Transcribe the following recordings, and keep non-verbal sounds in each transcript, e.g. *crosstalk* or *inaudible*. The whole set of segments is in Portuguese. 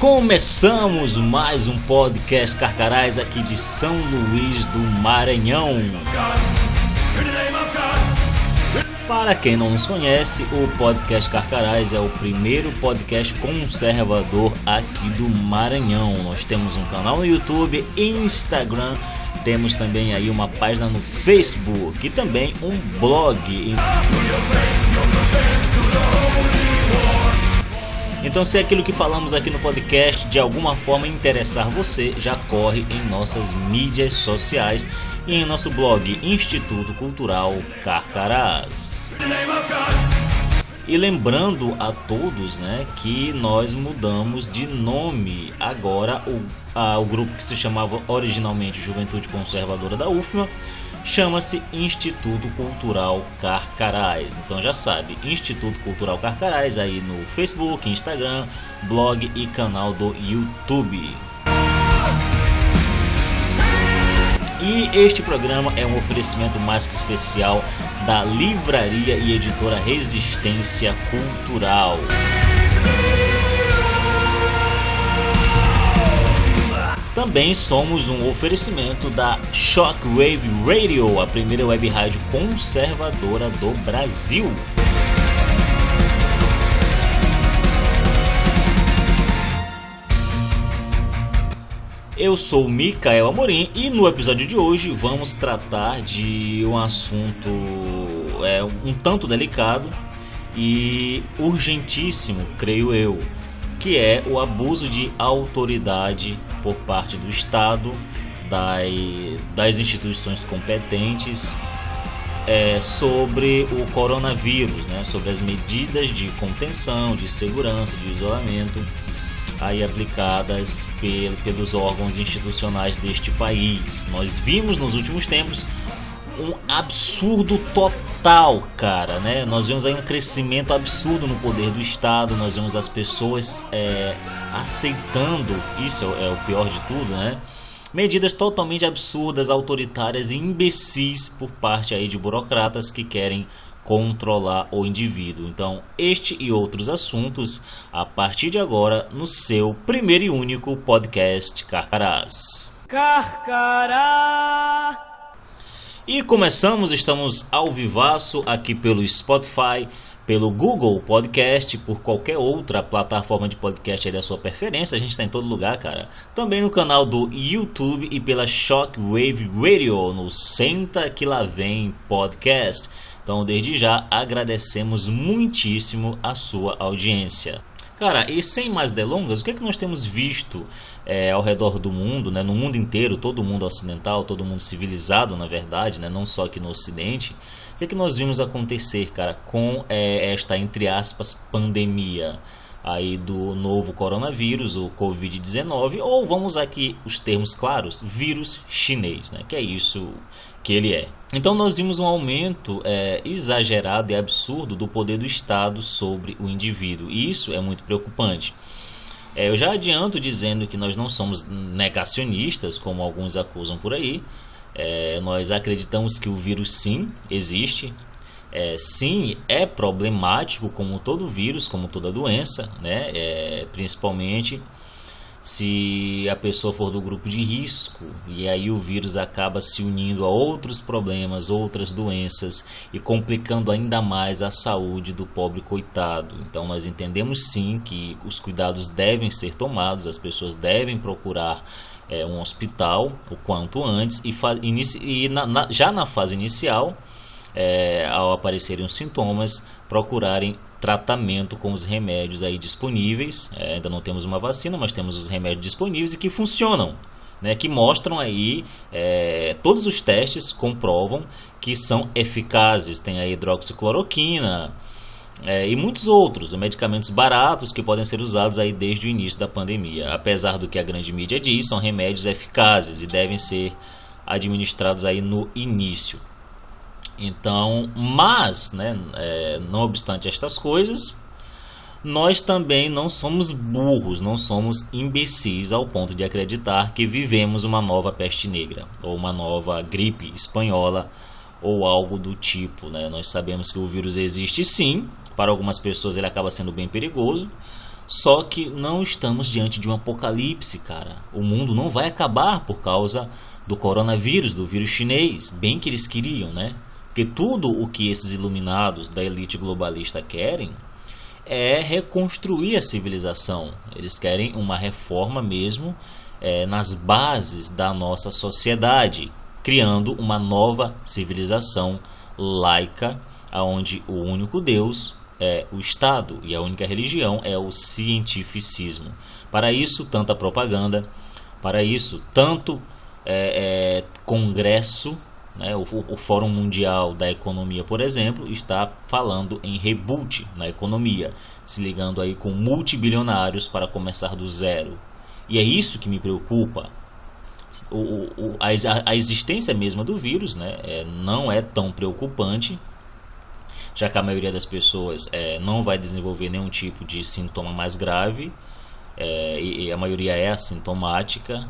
Começamos mais um podcast Carcarás aqui de São Luís do Maranhão. Para quem não nos conhece, o podcast Carcarás é o primeiro podcast conservador aqui do Maranhão. Nós temos um canal no YouTube, Instagram, temos também aí uma página no Facebook e também um blog. Então, se aquilo que falamos aqui no podcast de alguma forma interessar você, já corre em nossas mídias sociais e em nosso blog Instituto Cultural Carcarás. E lembrando a todos né, que nós mudamos de nome agora o, a, o grupo que se chamava originalmente Juventude Conservadora da UFMA chama-se Instituto Cultural Carcarás. Então já sabe, Instituto Cultural Carcarás aí no Facebook, Instagram, blog e canal do YouTube. E este programa é um oferecimento mais que especial da livraria e editora Resistência Cultural. Também somos um oferecimento da Shockwave Radio, a primeira web rádio conservadora do Brasil. Eu sou Mikael Amorim e no episódio de hoje vamos tratar de um assunto é, um tanto delicado e urgentíssimo, creio eu que é o abuso de autoridade por parte do Estado, das instituições competentes é, sobre o coronavírus, né, sobre as medidas de contenção, de segurança, de isolamento aí aplicadas pelos órgãos institucionais deste país. Nós vimos nos últimos tempos um absurdo total, cara, né? Nós vemos aí um crescimento absurdo no poder do Estado, nós vemos as pessoas é, aceitando, isso é, o pior de tudo, né? Medidas totalmente absurdas, autoritárias e imbecis por parte aí de burocratas que querem controlar o indivíduo. Então, este e outros assuntos a partir de agora no seu primeiro e único podcast Carcarás. Carcará! E começamos, estamos ao vivaço aqui pelo Spotify, pelo Google Podcast, por qualquer outra plataforma de podcast da sua preferência, a gente está em todo lugar, cara. Também no canal do YouTube e pela Shockwave Radio, no Senta Que Lá Vem Podcast. Então, desde já, agradecemos muitíssimo a sua audiência. Cara, e sem mais delongas, o que é que nós temos visto é, ao redor do mundo, né, no mundo inteiro, todo mundo ocidental, todo mundo civilizado, na verdade, né, não só aqui no Ocidente, o que, é que nós vimos acontecer, cara, com é, esta, entre aspas, pandemia aí do novo coronavírus, o Covid-19, ou vamos aqui os termos claros, vírus chinês, né, que é isso que ele é. Então nós vimos um aumento é, exagerado e absurdo do poder do Estado sobre o indivíduo, e isso é muito preocupante. É, eu já adianto dizendo que nós não somos negacionistas, como alguns acusam por aí. É, nós acreditamos que o vírus sim existe. É, sim, é problemático como todo vírus, como toda doença, né? É, principalmente se a pessoa for do grupo de risco e aí o vírus acaba se unindo a outros problemas, outras doenças e complicando ainda mais a saúde do pobre coitado. Então nós entendemos sim que os cuidados devem ser tomados, as pessoas devem procurar é, um hospital o quanto antes e, e na, na, já na fase inicial, é, ao aparecerem os sintomas, procurarem tratamento com os remédios aí disponíveis. É, ainda não temos uma vacina, mas temos os remédios disponíveis e que funcionam. Né, que mostram aí é, todos os testes comprovam que são eficazes. Tem a hidroxicloroquina é, e muitos outros medicamentos baratos que podem ser usados aí desde o início da pandemia. Apesar do que a grande mídia diz, são remédios eficazes e devem ser administrados aí no início. Então, mas, né, é, não obstante estas coisas, nós também não somos burros, não somos imbecis ao ponto de acreditar que vivemos uma nova peste negra ou uma nova gripe espanhola ou algo do tipo. Né? Nós sabemos que o vírus existe sim, para algumas pessoas ele acaba sendo bem perigoso, Só que não estamos diante de um apocalipse, cara. O mundo não vai acabar por causa do coronavírus, do vírus chinês, bem que eles queriam, né? Porque tudo o que esses iluminados da elite globalista querem é reconstruir a civilização. Eles querem uma reforma mesmo é, nas bases da nossa sociedade, criando uma nova civilização laica, onde o único Deus é o Estado e a única religião é o cientificismo. Para isso, tanta propaganda, para isso, tanto é, é, congresso, né, o, o, Fórum Mundial da Economia, por exemplo, está falando em reboot na economia, se ligando aí com multibilionários para começar do zero. E é isso que me preocupa. O, o, a, a, existência mesma do vírus né, é, não é tão preocupante, já que a maioria das pessoas é, não vai desenvolver nenhum tipo de sintoma mais grave, é, e, e, a maioria é assintomática.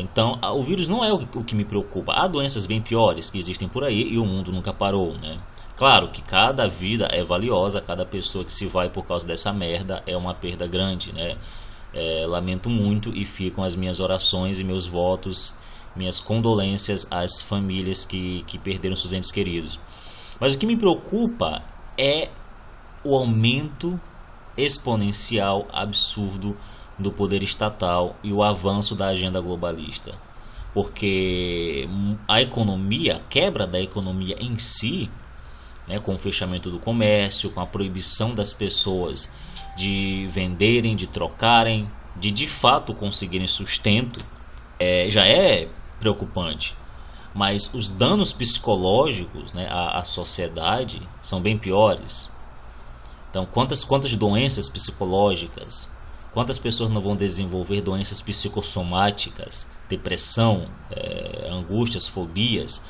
Então, o vírus não é o, o, que me preocupa. Há doenças bem piores que existem por aí e o mundo nunca parou, né? Claro que cada vida é valiosa, cada pessoa que se vai por causa dessa merda é uma perda grande, né? É, lamento muito e ficam as minhas orações e meus votos, minhas condolências às famílias que, que perderam seus entes queridos. Mas o que me preocupa é o aumento exponencial absurdo do poder estatal e o avanço da agenda globalista. Porque a economia, a quebra da economia em si, né, com o fechamento do comércio, com a proibição das pessoas de venderem, de trocarem, de de fato conseguirem sustento, é, já é preocupante mas os danos psicológicos né, à, à sociedade são bem piores. Então, quantas, quantas doenças psicológicas, quantas pessoas não vão desenvolver doenças psicossomáticas, depressão, é, angústias, fobias,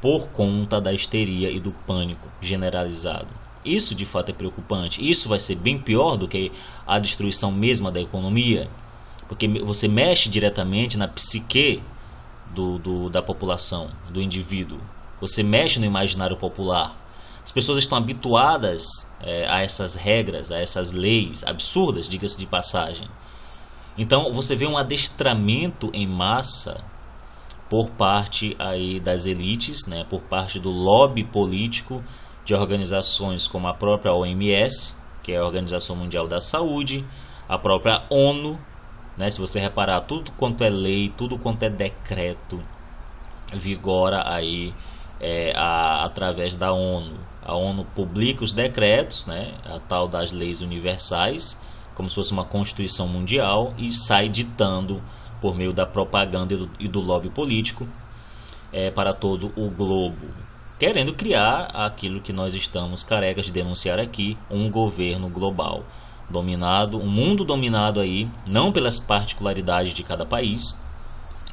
por conta da histeria e do pânico generalizado. Isso de fato é preocupante. Isso vai ser bem pior do que a destruição mesma da economia, porque você mexe diretamente na psique do, do, da população, do indivíduo. Você mexe no imaginário popular. As pessoas estão habituadas é, a essas regras, a essas leis absurdas, diga-se de passagem. Então você vê um adestramento em massa por parte aí das elites, né, por parte do lobby político de organizações como a própria OMS, que é a Organização Mundial da Saúde, a própria ONU, né? Se você reparar, tudo quanto é lei, tudo quanto é decreto, vigora aí é, a, através da ONU. A ONU publica os decretos, né? a tal das leis universais, como se fosse uma constituição mundial, e sai ditando por meio da propaganda e do, e do lobby político é, para todo o globo, querendo criar aquilo que nós estamos carecas de denunciar aqui, um governo global dominado, um mundo dominado aí não pelas particularidades de cada país.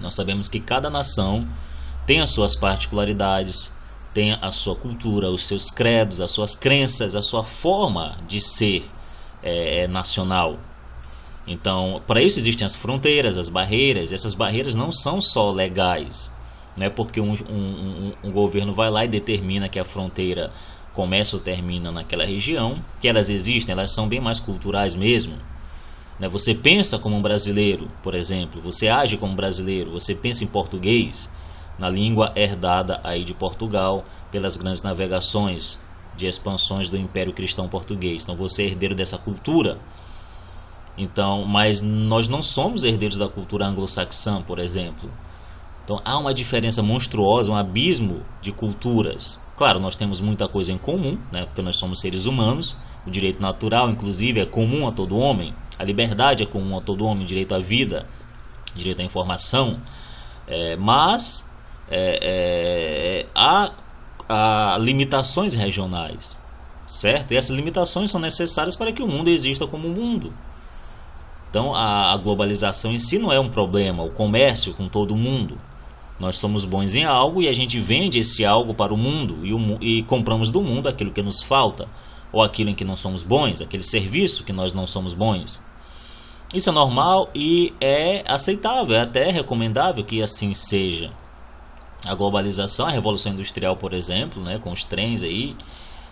Nós sabemos que cada nação tem as suas particularidades, tem a sua cultura, os seus credos, as suas crenças, a sua forma de ser é, é nacional. Então, para isso existem as fronteiras, as barreiras. E essas barreiras não são só legais, não é porque um, um, um, um governo vai lá e determina que a fronteira começa ou termina naquela região, que elas existem, elas são bem mais culturais mesmo. Né? Você pensa como um brasileiro, por exemplo, você age como brasileiro, você pensa em português, na língua herdada aí de Portugal pelas grandes navegações de expansões do Império Cristão Português. Então você é herdeiro dessa cultura. Então, mas nós não somos herdeiros da cultura anglo-saxã, por exemplo. Então há uma diferença monstruosa, um abismo de culturas. Claro, nós temos muita coisa em comum, né, porque nós somos seres humanos. O direito natural, inclusive, é comum a todo homem. A liberdade é comum a todo homem, o direito à vida, direito à informação. É, mas é, é, há, há limitações regionais, certo? E essas limitações são necessárias para que o mundo exista como um mundo. Então, a, a globalização em si não é um problema, o comércio com todo mundo. Nós somos bons em algo e a gente vende esse algo para o mundo e, o, e compramos do mundo aquilo que nos falta, ou aquilo em que não somos bons, aquele serviço que nós não somos bons. Isso é normal e é aceitável, é até recomendável que assim seja. A globalização, a revolução industrial, por exemplo, né, com os trens aí,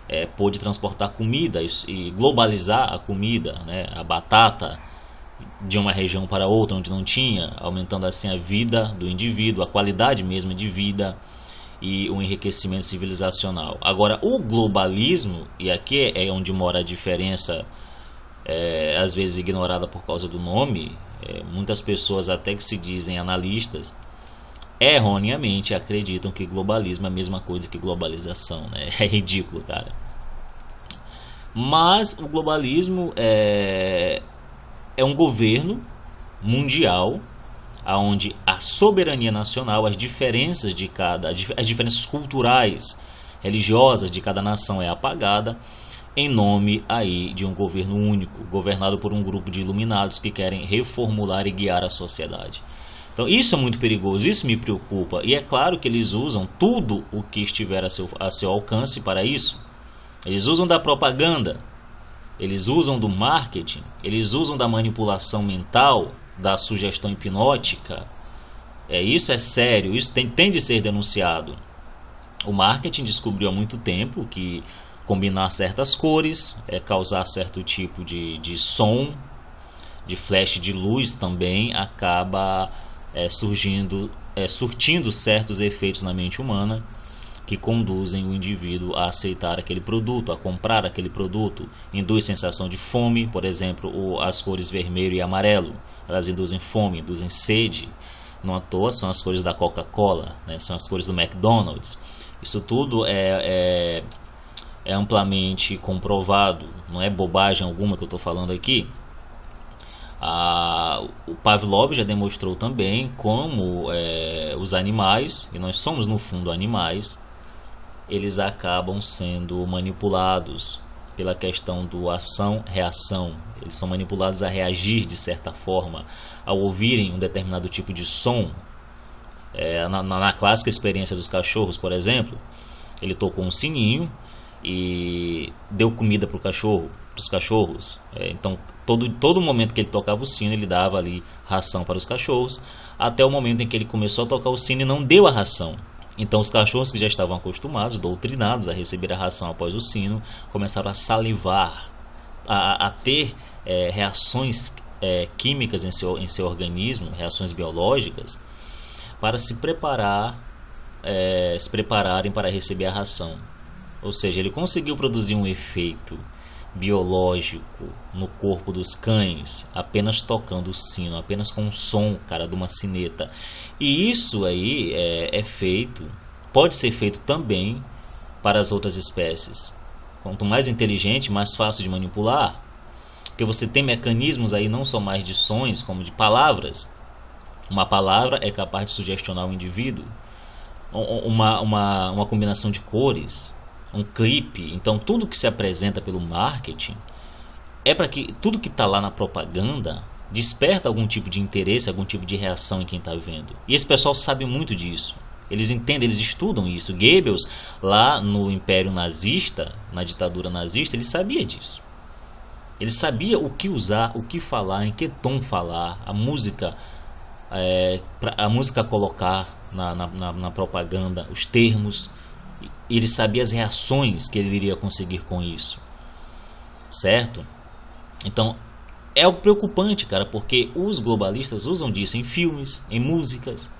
é, pôde transportar comida e globalizar a comida, né, a batata de uma região para outra onde não tinha, aumentando assim a vida do indivíduo, a qualidade mesmo de vida e o enriquecimento civilizacional. Agora, o globalismo, e aqui é onde mora a diferença, é, às vezes ignorada por causa do nome, é, muitas pessoas até que se dizem analistas, erroneamente acreditam que globalismo é a mesma coisa que globalização. Né? *laughs* É ridículo, cara. Mas o globalismo é, é um governo mundial aonde a soberania nacional, as diferenças de cada, as diferenças culturais, religiosas de cada nação é apagada em nome aí de um governo único, governado por um grupo de iluminados que querem reformular e guiar a sociedade. Então isso é muito perigoso, isso me preocupa. E é claro que eles usam tudo o que estiver a seu, a seu alcance para isso. Eles usam da propaganda, eles usam do marketing, eles usam da manipulação mental, da sugestão hipnótica. É, isso é sério, isso tem, tem de ser denunciado. O marketing descobriu há muito tempo que combinar certas cores, é, causar certo tipo de, de som, de flash de luz também acaba é, surgindo, é, surtindo certos efeitos na mente humana que conduzem o indivíduo a aceitar aquele produto, a comprar aquele produto. Induz sensação de fome, por exemplo, as cores vermelho e amarelo. Elas induzem fome, induzem sede. Não à toa são as cores da Coca-Cola, né? são as cores do McDonald's. Isso tudo é, é, é amplamente comprovado, não é bobagem alguma que eu estou falando aqui. Ah, o Pavlov já demonstrou também como é, os animais, e nós somos no fundo animais, eles acabam sendo manipulados pela questão do ação-reação. Eles são manipulados a reagir de certa forma ao ouvirem um determinado tipo de som. É, na, na, clássica experiência dos cachorros, por exemplo, ele tocou um sininho e deu comida para o cachorro, para os cachorros. É, então, todo, todo momento que ele tocava o sino, ele dava ali ração para os cachorros, até o momento em que ele começou a tocar o sino e não deu a ração. Então, os cachorros que já estavam acostumados, doutrinados a receber a ração após o sino, começaram a salivar, a, a ter é, reações é, químicas em seu, em seu organismo, reações biológicas, para se preparar, é, se prepararem para receber a ração. Ou seja, ele conseguiu produzir um efeito biológico no corpo dos cães apenas tocando o sino, apenas com o som, cara, de uma sineta. E isso aí é, é feito, pode ser feito também para as outras espécies. Quanto mais inteligente, mais fácil de manipular, porque você tem mecanismos aí não só mais de sons, como de palavras. Uma palavra é capaz de sugestionar o indivíduo. Uma, uma, uma combinação de cores, um clipe. Então, tudo que se apresenta pelo marketing é para que tudo que está lá na propaganda desperta algum tipo de interesse, algum tipo de reação em quem está vendo. E esse pessoal sabe muito disso. Eles entendem, eles estudam isso. Goebbels, lá no Império Nazista, na ditadura nazista, ele sabia disso. Ele sabia o que usar, o que falar, em que tom falar, a música, é, a música colocar na, na, na propaganda, os termos ele sabia as reações que ele iria conseguir com isso. Certo? Então, é algo preocupante, cara, porque os globalistas usam disso em filmes, em músicas.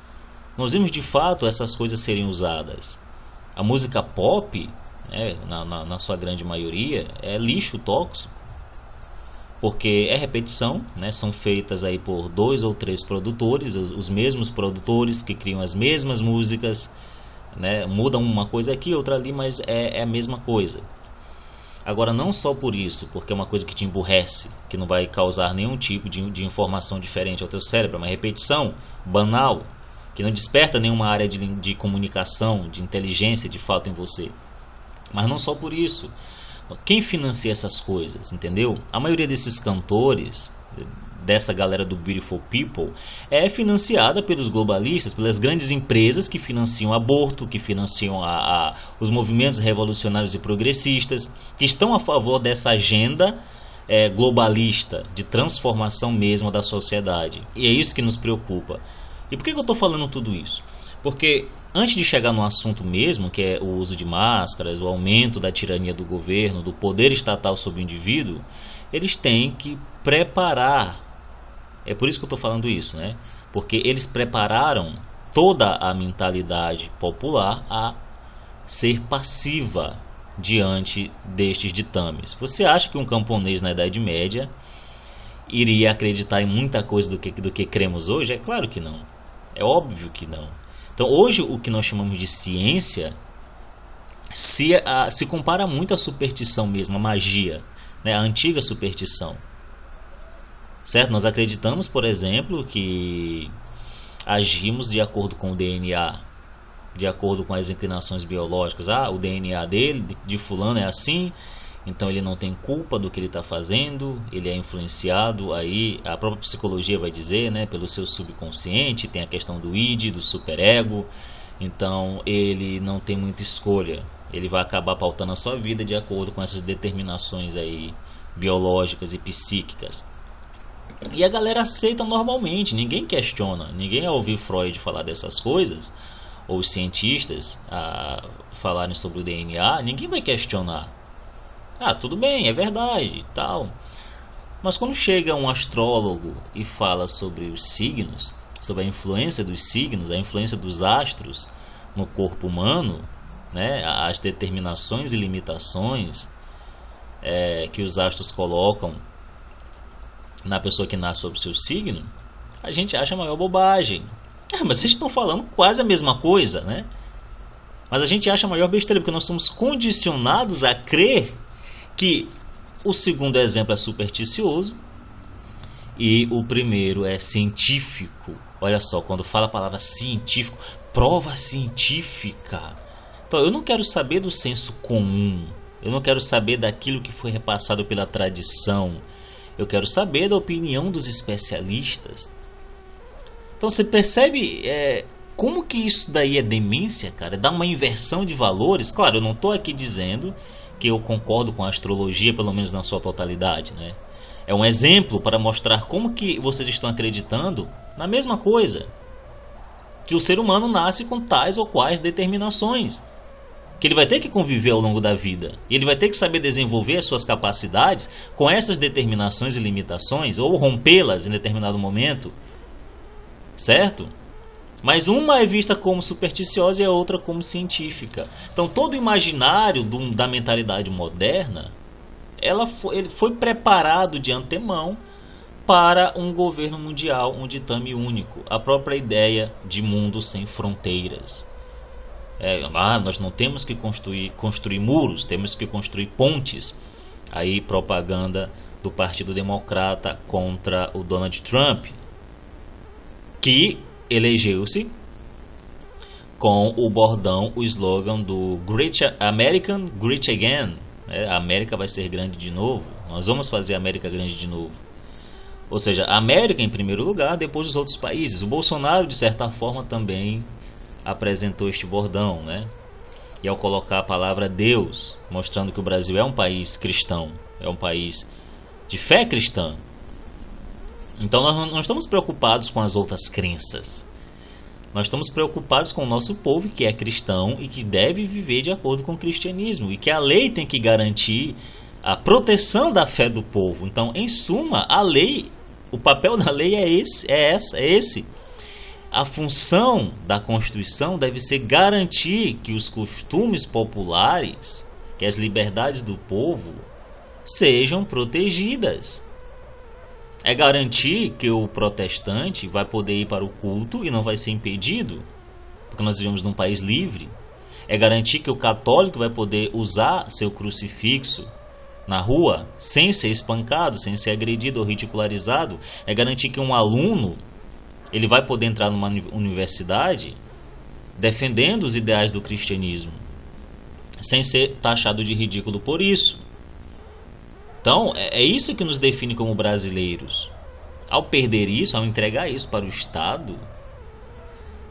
Nós vimos de fato essas coisas serem usadas. A música pop, né, na, na, na sua grande maioria, é lixo tóxico. Porque é repetição, né, são feitas aí por dois ou três produtores, os, os mesmos produtores que criam as mesmas músicas né? Muda uma coisa aqui, outra ali, mas é, é a mesma coisa. Agora, não só por isso, porque é uma coisa que te emburrece, que não vai causar nenhum tipo de, de informação diferente ao teu cérebro, é uma repetição banal, que não desperta nenhuma área de, de comunicação, de inteligência de fato em você. Mas não só por isso. Quem financia essas coisas, entendeu? A maioria desses cantores, dessa galera do Beautiful People é financiada pelos globalistas, pelas grandes empresas que financiam aborto, que financiam a, a, os movimentos revolucionários e progressistas, que estão a favor dessa agenda é, globalista de transformação mesmo da sociedade. E é isso que nos preocupa. E por que, que eu estou falando tudo isso? Porque antes de chegar no assunto mesmo, que é o uso de máscaras, o aumento da tirania do governo, do poder estatal sobre o indivíduo, eles têm que preparar. É por isso que eu estou falando isso, né? Porque eles prepararam toda a mentalidade popular a ser passiva diante destes ditames. Você acha que um camponês na Idade Média iria acreditar em muita coisa do que, do que cremos hoje? É claro que não. É óbvio que não. Então, hoje, o que nós chamamos de ciência se, a, se compara muito à superstição mesmo, à magia, né? a antiga superstição. Certo? Nós acreditamos, por exemplo, que agimos de acordo com o DNA, de acordo com as inclinações biológicas. Ah, o DNA dele, de fulano, é assim, então ele não tem culpa do que ele está fazendo, ele é influenciado aí, a própria psicologia vai dizer, né, pelo seu subconsciente, tem a questão do id, do superego, então ele não tem muita escolha, ele vai acabar pautando a sua vida de acordo com essas determinações aí biológicas e psíquicas. E a galera aceita normalmente, ninguém questiona, ninguém ao ouvir Freud falar dessas coisas, ou os cientistas a falarem sobre o DNA, ninguém vai questionar ah, tudo bem, é verdade, tal. Mas quando chega um astrólogo e fala sobre os signos, sobre a influência dos signos, a influência dos astros no corpo humano, né, as determinações e limitações é, que os astros colocam na pessoa que nasce sob seu signo, a gente acha a maior bobagem. Ah, mas vocês estão falando quase a mesma coisa, né? Mas a gente acha a maior besteira porque nós somos condicionados a crer que o segundo exemplo é supersticioso e o primeiro é científico. Olha só, quando fala a palavra científico, prova científica. Então, eu não quero saber do senso comum. Eu não quero saber daquilo que foi repassado pela tradição. Eu quero saber da opinião dos especialistas. Então você percebe é, como que isso daí é demência, cara? Dá uma inversão de valores. Claro, eu não estou aqui dizendo que eu concordo com a astrologia, pelo menos na sua totalidade, né? É um exemplo para mostrar como que vocês estão acreditando na mesma coisa. Que o ser humano nasce com tais ou quais determinações. Que ele vai ter que conviver ao longo da vida. E ele vai ter que saber desenvolver as suas capacidades com essas determinações e limitações, ou rompê-las em determinado momento. Certo? Mas uma é vista como supersticiosa e a outra como científica. Então todo o imaginário do, da mentalidade moderna, ela foi, ele foi preparado de antemão para um governo mundial, um ditame único, a própria ideia de mundo sem fronteiras. É, ah, nós não temos que construir, construir muros, temos que construir pontes. Aí propaganda do Partido Democrata contra o Donald Trump, que elegeu-se com o bordão, o slogan do Great American Great Again. É, a América vai ser grande de novo. Nós vamos fazer a América grande de novo. Ou seja, a América em primeiro lugar, depois os outros países. O Bolsonaro, de certa forma, também apresentou este bordão, né? E ao colocar a palavra Deus, mostrando que o Brasil é um país cristão, é um país de fé cristã, então nós não estamos preocupados com as outras crenças. Nós estamos preocupados com o nosso povo que é cristão e que deve viver de acordo com o cristianismo e que a lei tem que garantir a proteção da fé do povo. Então, em suma, a lei, o papel da lei é esse, é essa, é esse. A função da Constituição deve ser garantir que os costumes populares, que as liberdades do povo sejam protegidas é garantir que o protestante vai poder ir para o culto e não vai ser impedido, porque nós vivemos num país livre. É garantir que o católico vai poder usar seu crucifixo na rua sem ser espancado, sem ser agredido ou ridicularizado. É garantir que um aluno ele vai poder entrar numa universidade defendendo os ideais do cristianismo, sem ser taxado de ridículo por isso. Então, é, é isso que nos define como brasileiros. Ao perder isso, ao entregar isso para o Estado,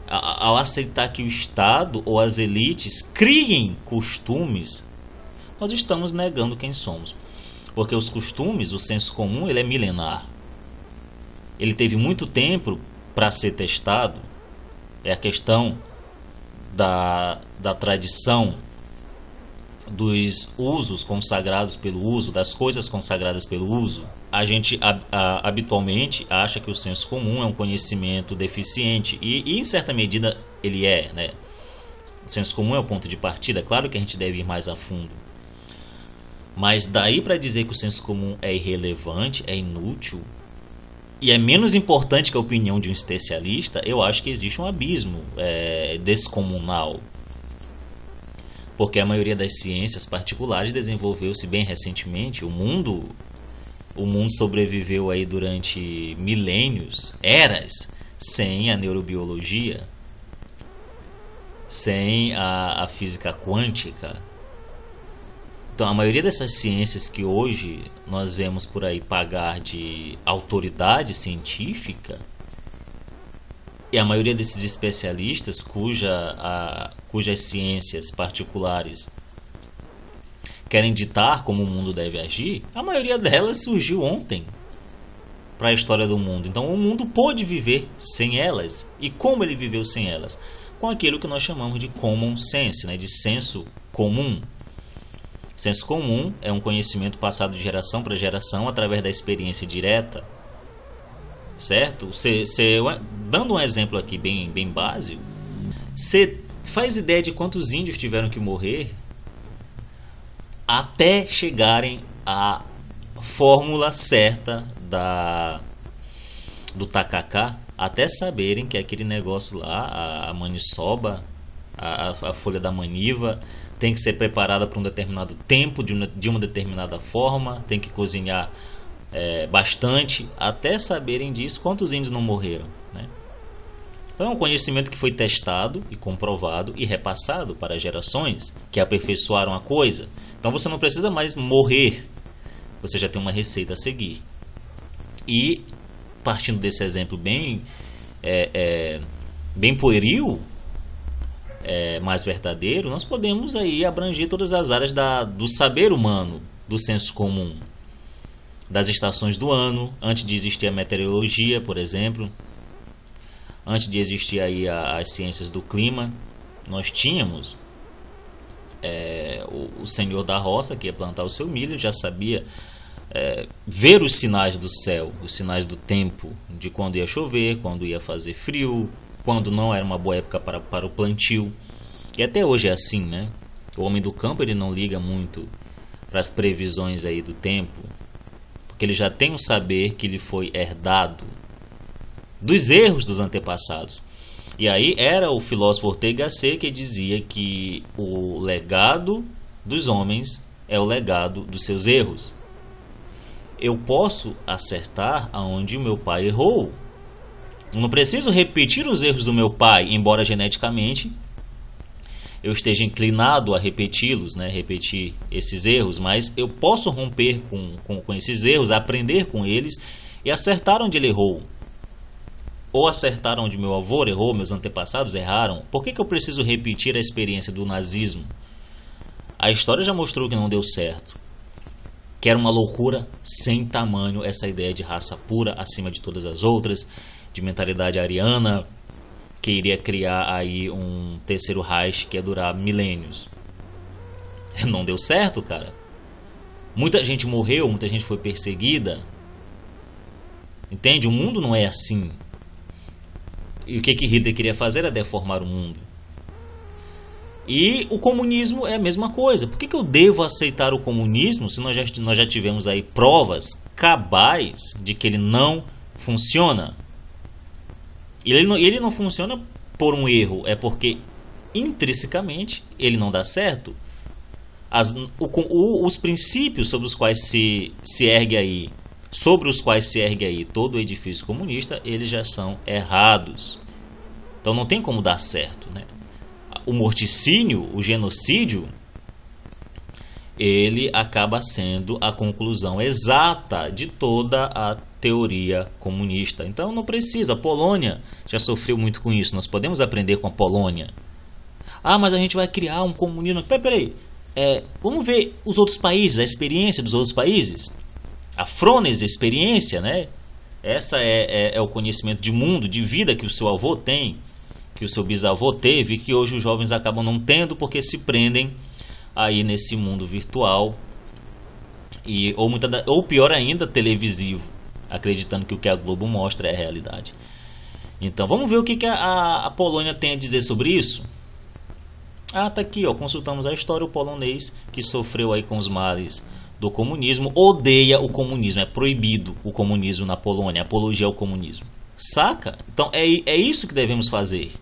ao aceitar que o Estado ou as elites criem costumes, nós estamos negando quem somos. Porque os costumes, o senso comum, ele é milenar. Ele teve muito tempo para ser testado. É a questão da, da tradição dos usos consagrados pelo uso, das coisas consagradas pelo uso, a gente a, a, habitualmente acha que o senso comum é um conhecimento deficiente e, e, em certa medida ele é, né? O senso comum é o ponto de partida, claro que a gente deve ir mais a fundo. Mas daí para dizer que o senso comum é irrelevante, é inútil e é menos importante que a opinião de um especialista, eu acho que existe um abismo é, descomunal porque a maioria das ciências particulares desenvolveu-se bem recentemente. O mundo, o mundo sobreviveu aí durante milênios, eras, sem a neurobiologia, sem a, a física quântica. Então, a maioria dessas ciências que hoje nós vemos por aí pagar de autoridade científica e a maioria desses especialistas, cuja, a, cujas ciências particulares querem ditar como o mundo deve agir, a maioria delas surgiu ontem para a história do mundo. Então o mundo pôde viver sem elas. E como ele viveu sem elas? Com aquilo que nós chamamos de common sense, né? de senso comum. Senso comum é um conhecimento passado de geração para geração através da experiência direta certo? Você, você, dando um exemplo aqui bem, bem básico, você faz ideia de quantos índios tiveram que morrer até chegarem à fórmula certa da do tacacá, até saberem que aquele negócio lá, a, a maniçoba, a, a, folha da maniva, tem que ser preparada para um determinado tempo, de uma, de uma determinada forma, tem que cozinhar é, bastante até saberem disso quantos índios não morreram. Né? Então é um conhecimento que foi testado e comprovado e repassado para gerações que aperfeiçoaram a coisa. Então você não precisa mais morrer, você já tem uma receita a seguir. E partindo desse exemplo bem, é, é, bem pueril, é, mais verdadeiro, nós podemos aí abranger todas as áreas da, do saber humano, do senso comum das estações do ano, antes de existir a meteorologia, por exemplo, antes de existir aí a, as ciências do clima, nós tínhamos é, o, o, senhor da roça que ia plantar o seu milho já sabia é, ver os sinais do céu, os sinais do tempo, de quando ia chover, quando ia fazer frio, quando não era uma boa época para, para o plantio. E até hoje é assim, né? O homem do campo ele não liga muito para as previsões aí do tempo, que ele já tem um saber que lhe foi herdado dos erros dos antepassados. E aí era o filósofo Ortega C que dizia que o legado dos homens é o legado dos seus erros. Eu posso acertar aonde o meu pai errou. Não preciso repetir os erros do meu pai, embora geneticamente eu esteja inclinado a repeti-los, né, repetir esses erros, mas eu posso romper com, com, com esses erros, aprender com eles e acertar onde ele errou. Ou acertar onde meu avô errou, meus antepassados erraram. Por que, que eu preciso repetir a experiência do nazismo? A história já mostrou que não deu certo. Que era uma loucura sem tamanho essa ideia de raça pura acima de todas as outras, de mentalidade ariana, que iria criar aí um terceiro Reich que ia durar milênios. *laughs* Não deu certo, cara. Muita gente morreu, muita gente foi perseguida. Entende? O mundo não é assim. E o que, que Hitler queria fazer era deformar o mundo. E o comunismo é a mesma coisa. Por que, que eu devo aceitar o comunismo se nós já, nós já tivemos aí provas cabais de que ele não funciona? Ele não, ele não funciona por um erro, é porque intrinsecamente ele não dá certo. As, o, o, os princípios sobre os quais se, se ergue aí, sobre os quais se ergue aí todo o edifício comunista, eles já são errados. Então não tem como dar certo. Né? O morticínio, o genocídio, ele acaba sendo a conclusão exata de toda a teoria comunista. Então não precisa. A Polônia já sofreu muito com isso. Nós podemos aprender com a Polônia. Ah, mas a gente vai criar um comunismo. Peraí, peraí. É, vamos ver os outros países, a experiência dos outros países. A Frones, experiência, né? Essa é, é, é, o conhecimento de mundo, de vida que o seu avô tem. que o seu bisavô teve que hoje os jovens acabam não tendo porque se prendem aí nesse mundo virtual e ou, muita, ou pior ainda televisivo acreditando que o que a Globo mostra é a realidade. Então vamos ver o que, que a, a Polônia tem a dizer sobre isso. Ah tá aqui ó consultamos a história. O polonês que sofreu aí com os males do comunismo odeia o comunismo é proibido o comunismo na Polônia apologia ao comunismo. Saca? Então é, é isso que devemos fazer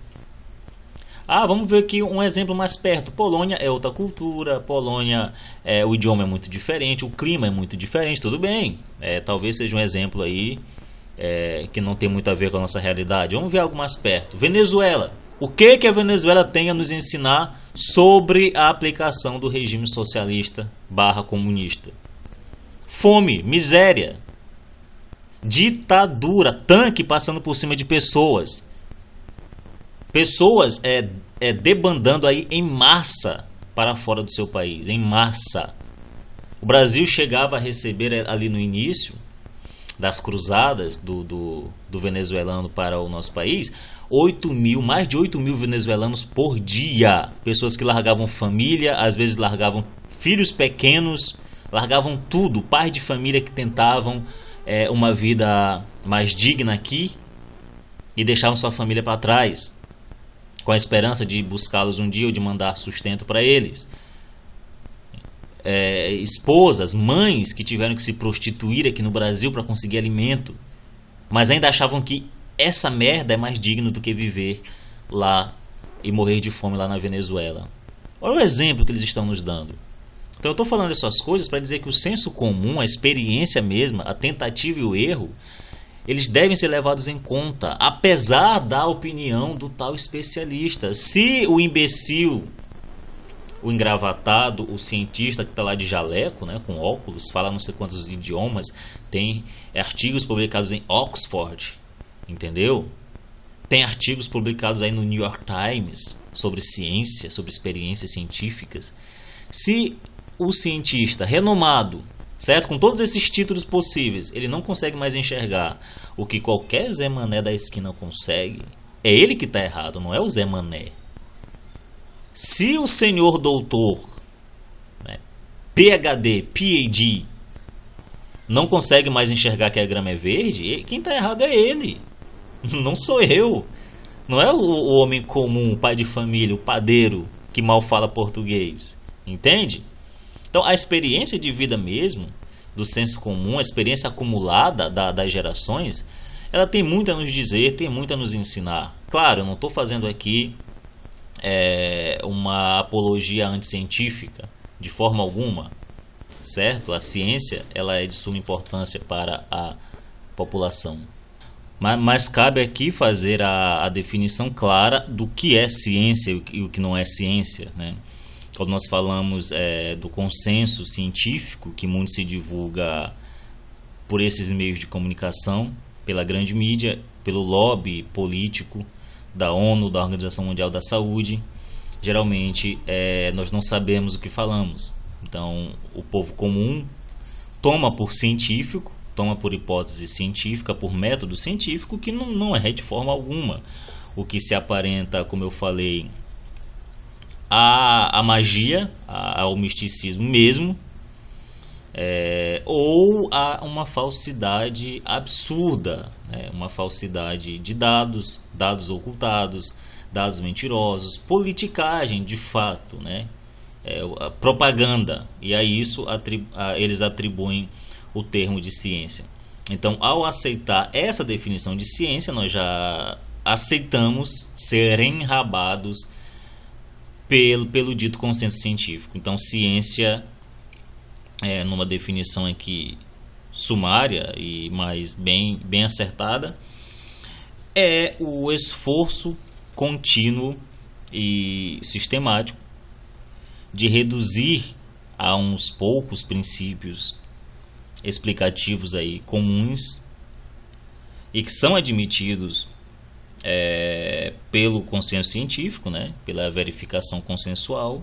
ah, vamos ver aqui um exemplo mais perto. Polônia é outra cultura, Polônia é, o idioma é muito diferente, o clima é muito diferente, tudo bem. É, talvez seja um exemplo aí é, que não tem muito a ver com a nossa realidade. Vamos ver algo mais perto. Venezuela. O que, que a Venezuela tem a nos ensinar sobre a aplicação do regime socialista barra comunista? Fome, miséria, ditadura, tanque passando por cima de pessoas pessoas é, é, debandando aí em massa para fora do seu país, em massa. O Brasil chegava a receber é, ali no início das cruzadas do, do, do venezuelano para o nosso país 8 mil, mais de 8 mil venezuelanos por dia. Pessoas que largavam família, às vezes largavam filhos pequenos, largavam tudo, pais de família que tentavam é, uma vida mais digna aqui e deixavam sua família para trás com a esperança de buscá-los um dia ou de mandar sustento para eles. É, esposas, mães que tiveram que se prostituir aqui no Brasil para conseguir alimento, mas ainda achavam que essa merda é mais digno do que viver lá e morrer de fome lá na Venezuela. Olha o exemplo que eles estão nos dando. Então eu estou falando essas coisas para dizer que o senso comum, a experiência mesma, a tentativa e o erro eles devem ser levados em conta, apesar da opinião do tal especialista. Se o imbecil, o engravatado, o cientista que está lá de jaleco, né, com óculos, fala não sei quantos idiomas, tem artigos publicados em Oxford, entendeu? Tem artigos publicados aí no New York Times sobre ciência, sobre experiências científicas. Se o cientista renomado certo? Com todos esses títulos possíveis, ele não consegue mais enxergar o que qualquer Zé Mané da esquina consegue. É ele que está errado, não é o Zé Mané. Se o senhor doutor, né, PhD, PhD, não consegue mais enxergar que a grama é verde, quem está errado é ele. *laughs* Não sou eu. Não é o, o homem comum, o pai de família, o padeiro que mal fala português. Entende? Então, a experiência de vida mesmo, do senso comum, a experiência acumulada da, das gerações, ela tem muito a nos dizer, tem muito a nos ensinar. Claro, eu não estou fazendo aqui é, uma apologia anticientífica, de forma alguma, certo? A ciência ela é de suma importância para a população. Mas, mas cabe aqui fazer a, a, definição clara do que é ciência e o que não é ciência, né? Quando nós falamos é, do consenso científico que muito se divulga por esses meios de comunicação, pela grande mídia, pelo lobby político da ONU, da Organização Mundial da Saúde, geralmente é, nós não sabemos o que falamos. Então, o povo comum toma por científico, toma por hipótese científica, por método científico, que não, não é de forma alguma. O que se aparenta, como eu falei, a, a magia, ao misticismo mesmo, é, ou a uma falsidade absurda, né? uma falsidade de dados, dados ocultados, dados mentirosos, politicagem de fato, né? É, propaganda, e a isso atribu a, eles atribuem o termo de ciência. Então, ao aceitar essa definição de ciência, nós já aceitamos ser enrabados pelo, pelo dito consenso científico. Então, ciência, é, numa definição aqui sumária e mais bem, bem acertada, é o esforço contínuo e sistemático de reduzir a uns poucos princípios explicativos aí comuns e que são admitidos é, pelo consenso científico, né, pela verificação consensual,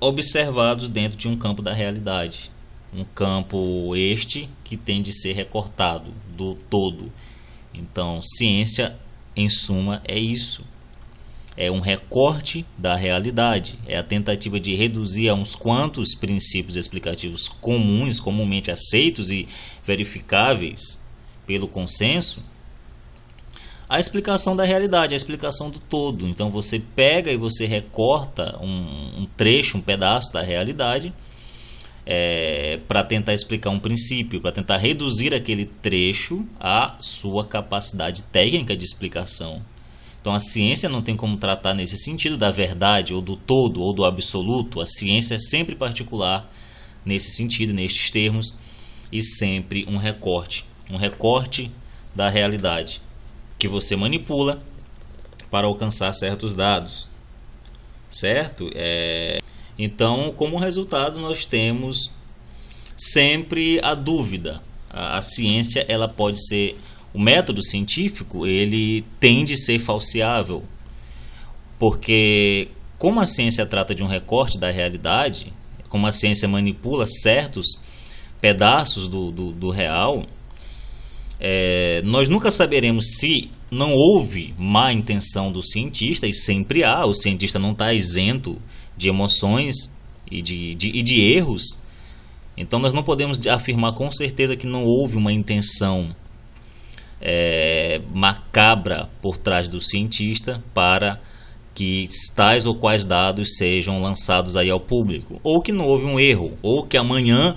observados dentro de um campo da realidade. Um campo este que tem de ser recortado do todo. Então, ciência em suma, é isso. É um recorte da realidade, é a tentativa de reduzir a uns quantos princípios explicativos comuns, comumente aceitos e verificáveis pelo consenso, a explicação da realidade, a explicação do todo. Então você pega e você recorta um, um trecho, um pedaço da realidade é, para tentar explicar um princípio, para tentar reduzir aquele trecho à sua capacidade técnica de explicação. Então a ciência não tem como tratar nesse sentido da verdade ou do todo ou do absoluto. A ciência é sempre particular nesse sentido, nestes termos, e sempre um recorte, um recorte da realidade que você manipula para alcançar certos dados, certo? É... Então, como resultado, nós temos sempre a dúvida. A, a ciência ela pode ser o método científico ele tende a ser falseável, porque como a ciência trata de um recorte da realidade, como a ciência manipula certos pedaços do, do, do real, é, nós nunca saberemos se não houve má intenção do cientista, e sempre há, o cientista não está isento de emoções e de, de, e de erros. Então nós não podemos afirmar com certeza que não houve uma intenção é, macabra por trás do cientista para que tais ou quais dados sejam lançados aí ao público, ou que não houve um erro, ou que amanhã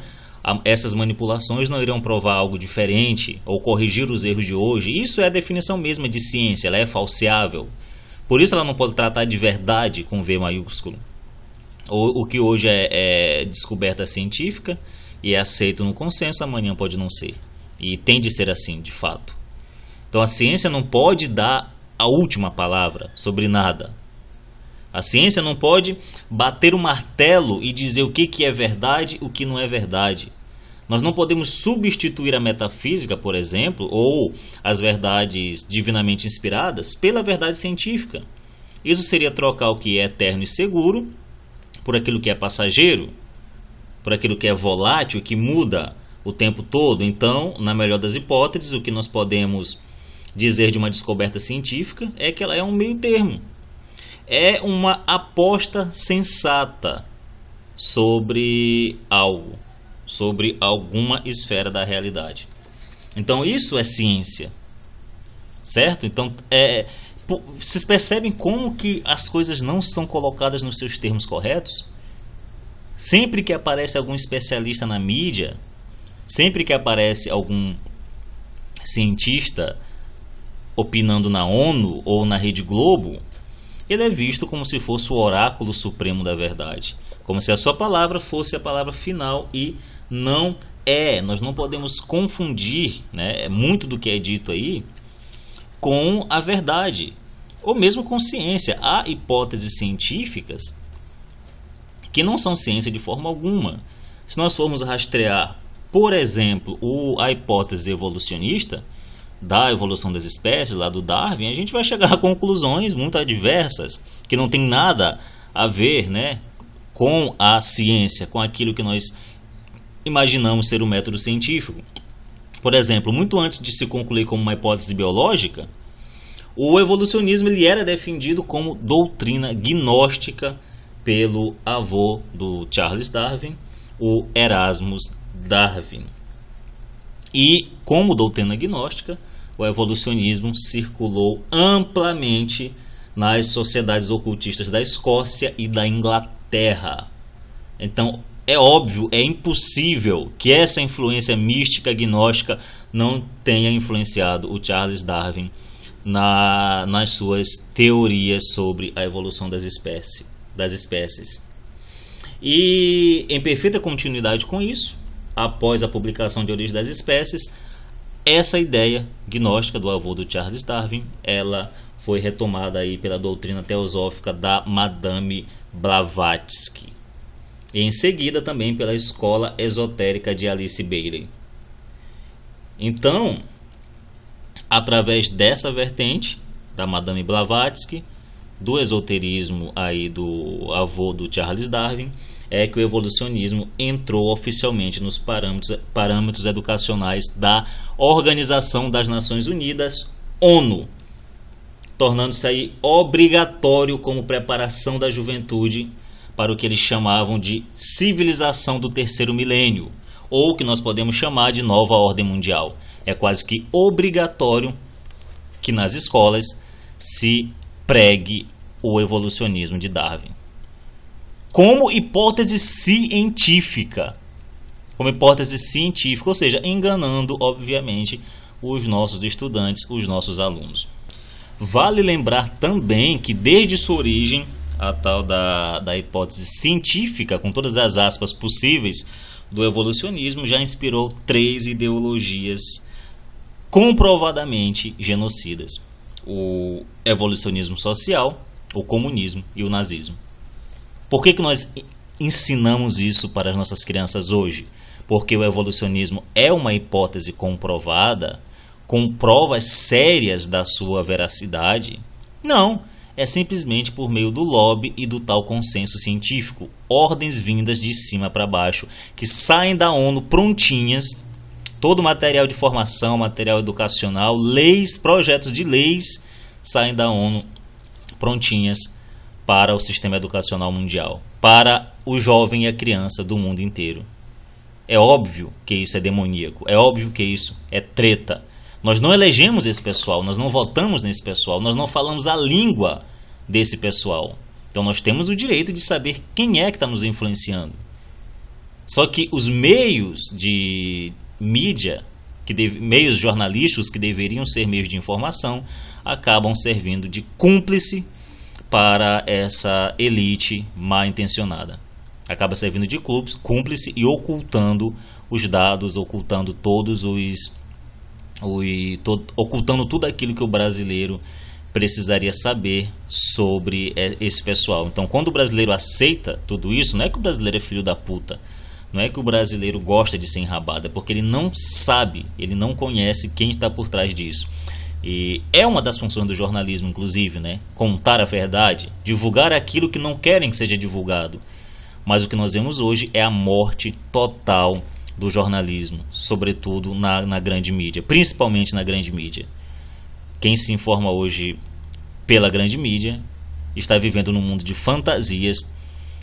essas manipulações não irão provar algo diferente ou corrigir os erros de hoje. Isso é a definição mesma de ciência, ela é falseável. Por isso ela não pode tratar de verdade com V maiúsculo. O, que hoje é, é descoberta científica e é aceito no consenso, amanhã pode não ser. E tem de ser assim, de fato. Então a ciência não pode dar a última palavra sobre nada. A ciência não pode bater o martelo e dizer o que, que é verdade o que não é verdade. Nós não podemos substituir a metafísica, por exemplo, ou as verdades divinamente inspiradas pela verdade científica. Isso seria trocar o que é eterno e seguro por aquilo que é passageiro, por aquilo que é volátil, que muda o tempo todo. Então, na melhor das hipóteses, o que nós podemos dizer de uma descoberta científica é que ela é um meio termo é uma aposta sensata sobre algo, sobre alguma esfera da realidade. Então isso é ciência, certo? Então é, vocês percebem como que as coisas não são colocadas nos seus termos corretos? Sempre que aparece algum especialista na mídia, sempre que aparece algum cientista opinando na ONU ou na Rede Globo, ele é visto como se fosse o oráculo supremo da verdade, como se a sua palavra fosse a palavra final e não é. Nós não podemos confundir, né, muito do que é dito aí com a verdade, ou mesmo com ciência. Há hipóteses científicas que não são ciência de forma alguma. Se nós formos rastrear, por exemplo, o, a hipótese evolucionista, da evolução das espécies, lá do Darwin, a gente vai chegar a conclusões muito adversas, que não tem nada a ver né, com a ciência, com aquilo que nós imaginamos ser o método científico. Por exemplo, muito antes de se concluir como uma hipótese biológica, o evolucionismo ele era defendido como doutrina gnóstica pelo avô do Charles Darwin, o Erasmus Darwin. E, como doutrina gnóstica, o evolucionismo circulou amplamente nas sociedades ocultistas da Escócia e da Inglaterra. Então, é óbvio, é impossível que essa influência mística gnóstica não tenha influenciado o Charles Darwin na, nas suas teorias sobre a evolução das das espécies. E em perfeita continuidade com isso, após a publicação de Origem das Espécies, essa ideia gnóstica do avô do Charles Darwin, ela foi retomada aí pela doutrina teosófica da Madame Blavatsky. E em seguida também pela escola esotérica de Alice Bailey. Então, através dessa vertente da Madame Blavatsky, do esoterismo aí do avô do Charles Darwin, é que o evolucionismo entrou oficialmente nos parâmetros, parâmetros educacionais da Organização das Nações Unidas, ONU. tornando-se aí obrigatório como preparação da juventude para o que eles chamavam de civilização do terceiro milênio, ou que nós podemos chamar de nova ordem mundial. É quase que obrigatório que nas escolas se pregue o evolucionismo de Darwin. Como hipótese científica. Como hipótese científica, ou seja, enganando, obviamente, os nossos estudantes, os nossos alunos. Vale lembrar também que desde sua origem, a tal da, da hipótese científica, com todas as aspas possíveis, do evolucionismo, já inspirou três ideologias comprovadamente genocidas: o evolucionismo social, o comunismo e o nazismo. Por que, que nós ensinamos isso para as nossas crianças hoje? Porque o evolucionismo é uma hipótese comprovada com provas sérias da sua veracidade? Não, é simplesmente por meio do lobby e do tal consenso científico, ordens vindas de cima para baixo, que saem da ONU prontinhas, todo material de formação, material educacional, leis, projetos de leis saem da ONU prontinhas para o sistema educacional mundial, para o jovem e a criança do mundo inteiro. É óbvio que isso é demoníaco, é óbvio que isso é treta, nós não elegemos esse pessoal, nós não votamos nesse pessoal, nós não falamos a língua desse pessoal. Então nós temos o direito de saber quem é que está nos influenciando. Só que os meios de mídia, que deve, meios jornalísticos que deveriam ser meios de informação, acabam servindo de cúmplice para essa elite mal intencionada. Acaba servindo de cúmplice e ocultando os dados, ocultando todos os e ocultando tudo aquilo que o brasileiro precisaria saber sobre é, esse pessoal. Então, quando o brasileiro aceita tudo isso, não é que o brasileiro é filho da puta, não é que o brasileiro gosta de ser enrabado, é porque ele não sabe, ele não conhece quem está por trás disso. E é uma das funções do jornalismo, inclusive, né? Contar a verdade, divulgar aquilo que não querem que seja divulgado. Mas o que nós vemos hoje é a morte total do jornalismo, sobretudo na, na grande mídia, principalmente na grande mídia. Quem se informa hoje pela grande mídia está vivendo num mundo de fantasias,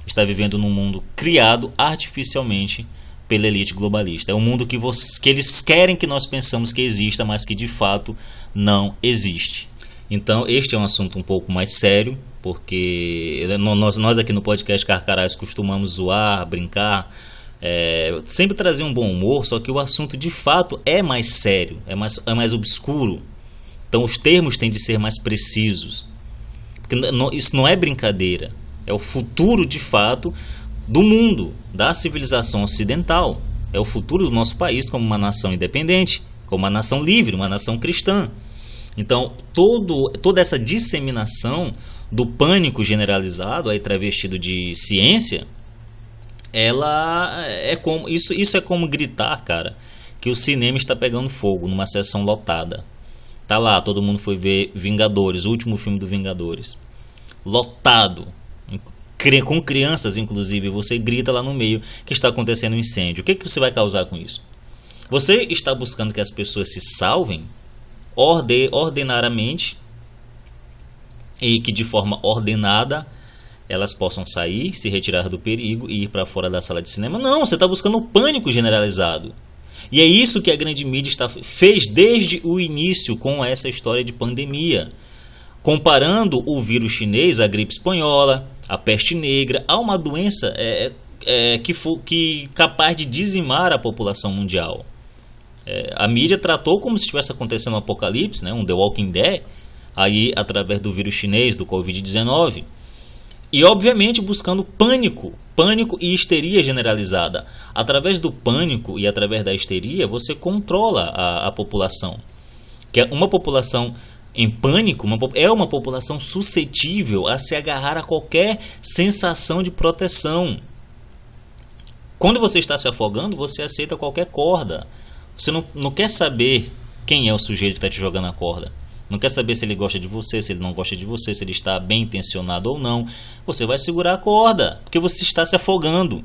está vivendo num mundo criado artificialmente pela elite globalista. É um mundo que, que eles querem que nós pensamos que exista, mas que de fato não existe. Então, este é um assunto um pouco mais sério, porque nós, nós aqui no podcast Carcarás costumamos zoar, brincar, é, sempre trazer um bom humor, só que o assunto de fato é mais sério, é mais, é mais obscuro. Então os termos têm de ser mais precisos. Porque não, isso não é brincadeira. É o futuro de fato do mundo, da civilização ocidental. É o futuro do nosso país como uma nação independente, como uma nação livre, uma nação cristã. Então, todo, toda essa disseminação do pânico generalizado, aí travestido de ciência, ela é como isso isso é como gritar, cara, que o cinema está pegando fogo numa sessão lotada. Tá lá, todo mundo foi ver Vingadores, o último filme do Vingadores. Lotado. Com crianças, inclusive, você grita lá no meio que está acontecendo um incêndio. O que, que você vai causar com isso? Você está buscando que as pessoas se salvem orde, ordenadamente e que de forma ordenada elas possam sair, se retirar do perigo e ir para fora da sala de cinema. Não, você está buscando o pânico generalizado. E é isso que a grande mídia está, fez desde o início com essa história de pandemia. Comparando o vírus chinês, a gripe espanhola, a peste negra, a uma doença é, é, que, for, que capaz de dizimar a população mundial. É, a mídia tratou como se estivesse acontecendo um apocalipse, né, um The Walking Dead, aí através do vírus chinês, do Covid-19. E obviamente buscando pânico, pânico e histeria generalizada. Através do pânico e através da histeria, você controla a, a população. Que é uma população em pânico uma, é uma população suscetível a se agarrar a qualquer sensação de proteção. Quando você está se afogando, você aceita qualquer corda. Você não, não quer saber quem é o sujeito que está te jogando a corda. Não quer saber se ele gosta de você, se ele não gosta de você, se ele está bem intencionado ou não. Você vai segurar a corda, porque você está se afogando.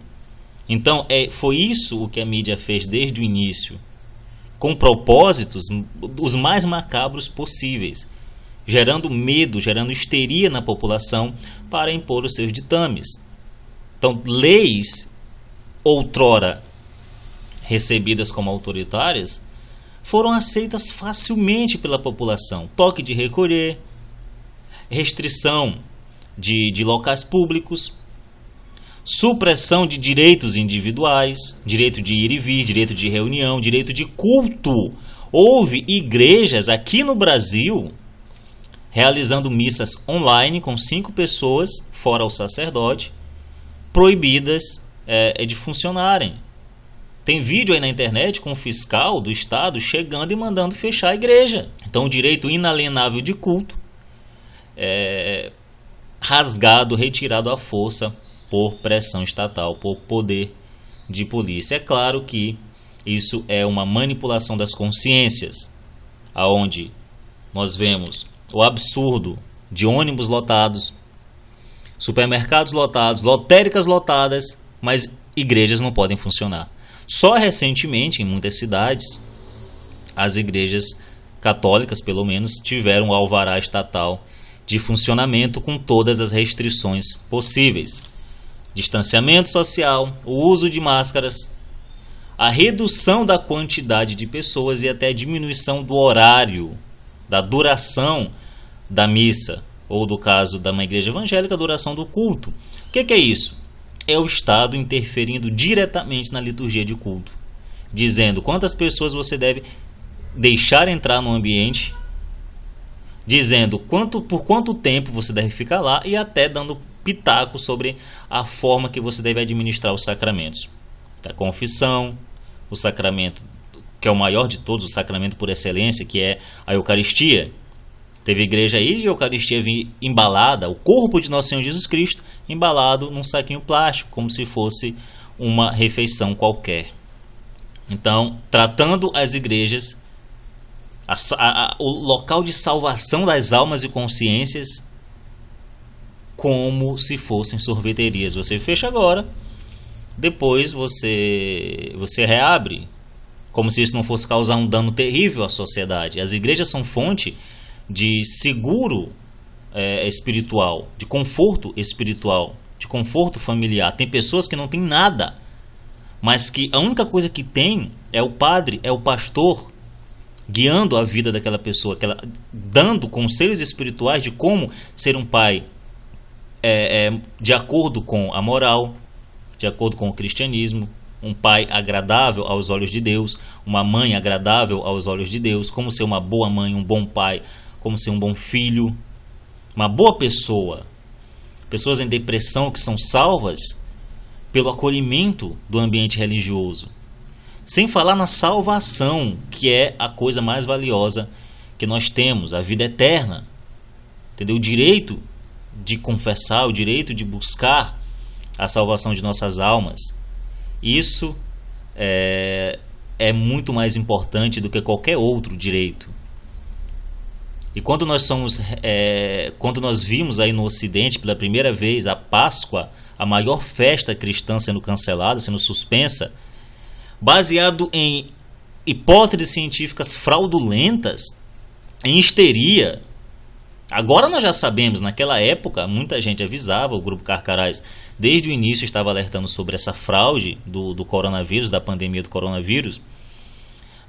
Então, é, foi isso o que a mídia fez desde o início, com propósitos os mais macabros possíveis. gerando medo, gerando histeria na população para impor os seus ditames. Então, leis outrora recebidas como autoritárias foram aceitas facilmente pela população. Toque de recolher, restrição de, de locais públicos, supressão de direitos individuais, direito de ir e vir, direito de reunião, direito de culto. Houve igrejas aqui no Brasil realizando missas online com cinco pessoas, fora o sacerdote, proibidas é, de funcionarem. Tem vídeo aí na internet com o fiscal do Estado chegando e mandando fechar a igreja. Então, o direito inalienável de culto é rasgado, retirado à força por pressão estatal, por poder de polícia. É claro que isso é uma manipulação das consciências, aonde nós vemos o absurdo de ônibus lotados, supermercados lotados, lotéricas lotadas, mas igrejas não podem funcionar. Só recentemente, em muitas cidades, as igrejas católicas, pelo menos, tiveram alvará estatal de funcionamento com todas as restrições possíveis distanciamento social, o uso de máscaras, a redução da quantidade de pessoas e até a diminuição do horário, da duração da missa, ou do caso da uma igreja evangélica, a duração do culto. O que, que é isso? É o Estado interferindo diretamente na liturgia de culto, dizendo quantas pessoas você deve deixar entrar no ambiente, dizendo quanto, por quanto tempo você deve ficar lá e até dando pitaco sobre a forma que você deve administrar os sacramentos. A confissão, o sacramento que é o maior de todos, o sacramento por excelência, que é a Eucaristia. Teve igreja aí de Eucaristia embalada, o corpo de Nosso Senhor Jesus Cristo embalado num saquinho plástico, como se fosse uma refeição qualquer. Então, tratando as igrejas, a, a, o local de salvação das almas e consciências como se fossem sorveterias. Você fecha agora, depois você você reabre, como se isso não fosse causar um dano terrível à sociedade. As igrejas são fonte de seguro é, espiritual, de conforto espiritual, de conforto familiar. Tem pessoas que não têm nada, mas que a única coisa que tem é o padre, é o pastor guiando a vida daquela pessoa, aquela, dando conselhos espirituais de como ser um pai, é, é, de acordo com a moral, de acordo com o cristianismo, um pai agradável aos olhos de Deus, uma mãe agradável aos olhos de Deus, como ser uma boa mãe, um bom pai, como ser um bom filho, uma boa pessoa. Pessoas em depressão que são salvas pelo acolhimento do ambiente religioso. Sem falar na salvação, que é a coisa mais valiosa que nós temos, a vida eterna. Entendeu? O direito de confessar, o direito de buscar a salvação de nossas almas. Isso é, é muito mais importante do que qualquer outro direito. E quando nós somos, é, quando nós vimos aí no Ocidente pela primeira vez a Páscoa, a maior festa cristã sendo cancelada, sendo suspensa, baseado em hipóteses científicas fraudulentas, em histeria, Agora nós já sabemos, naquela época, muita gente avisava, o Grupo Carcarás desde o início estava alertando sobre essa fraude do, do coronavírus, da pandemia do coronavírus,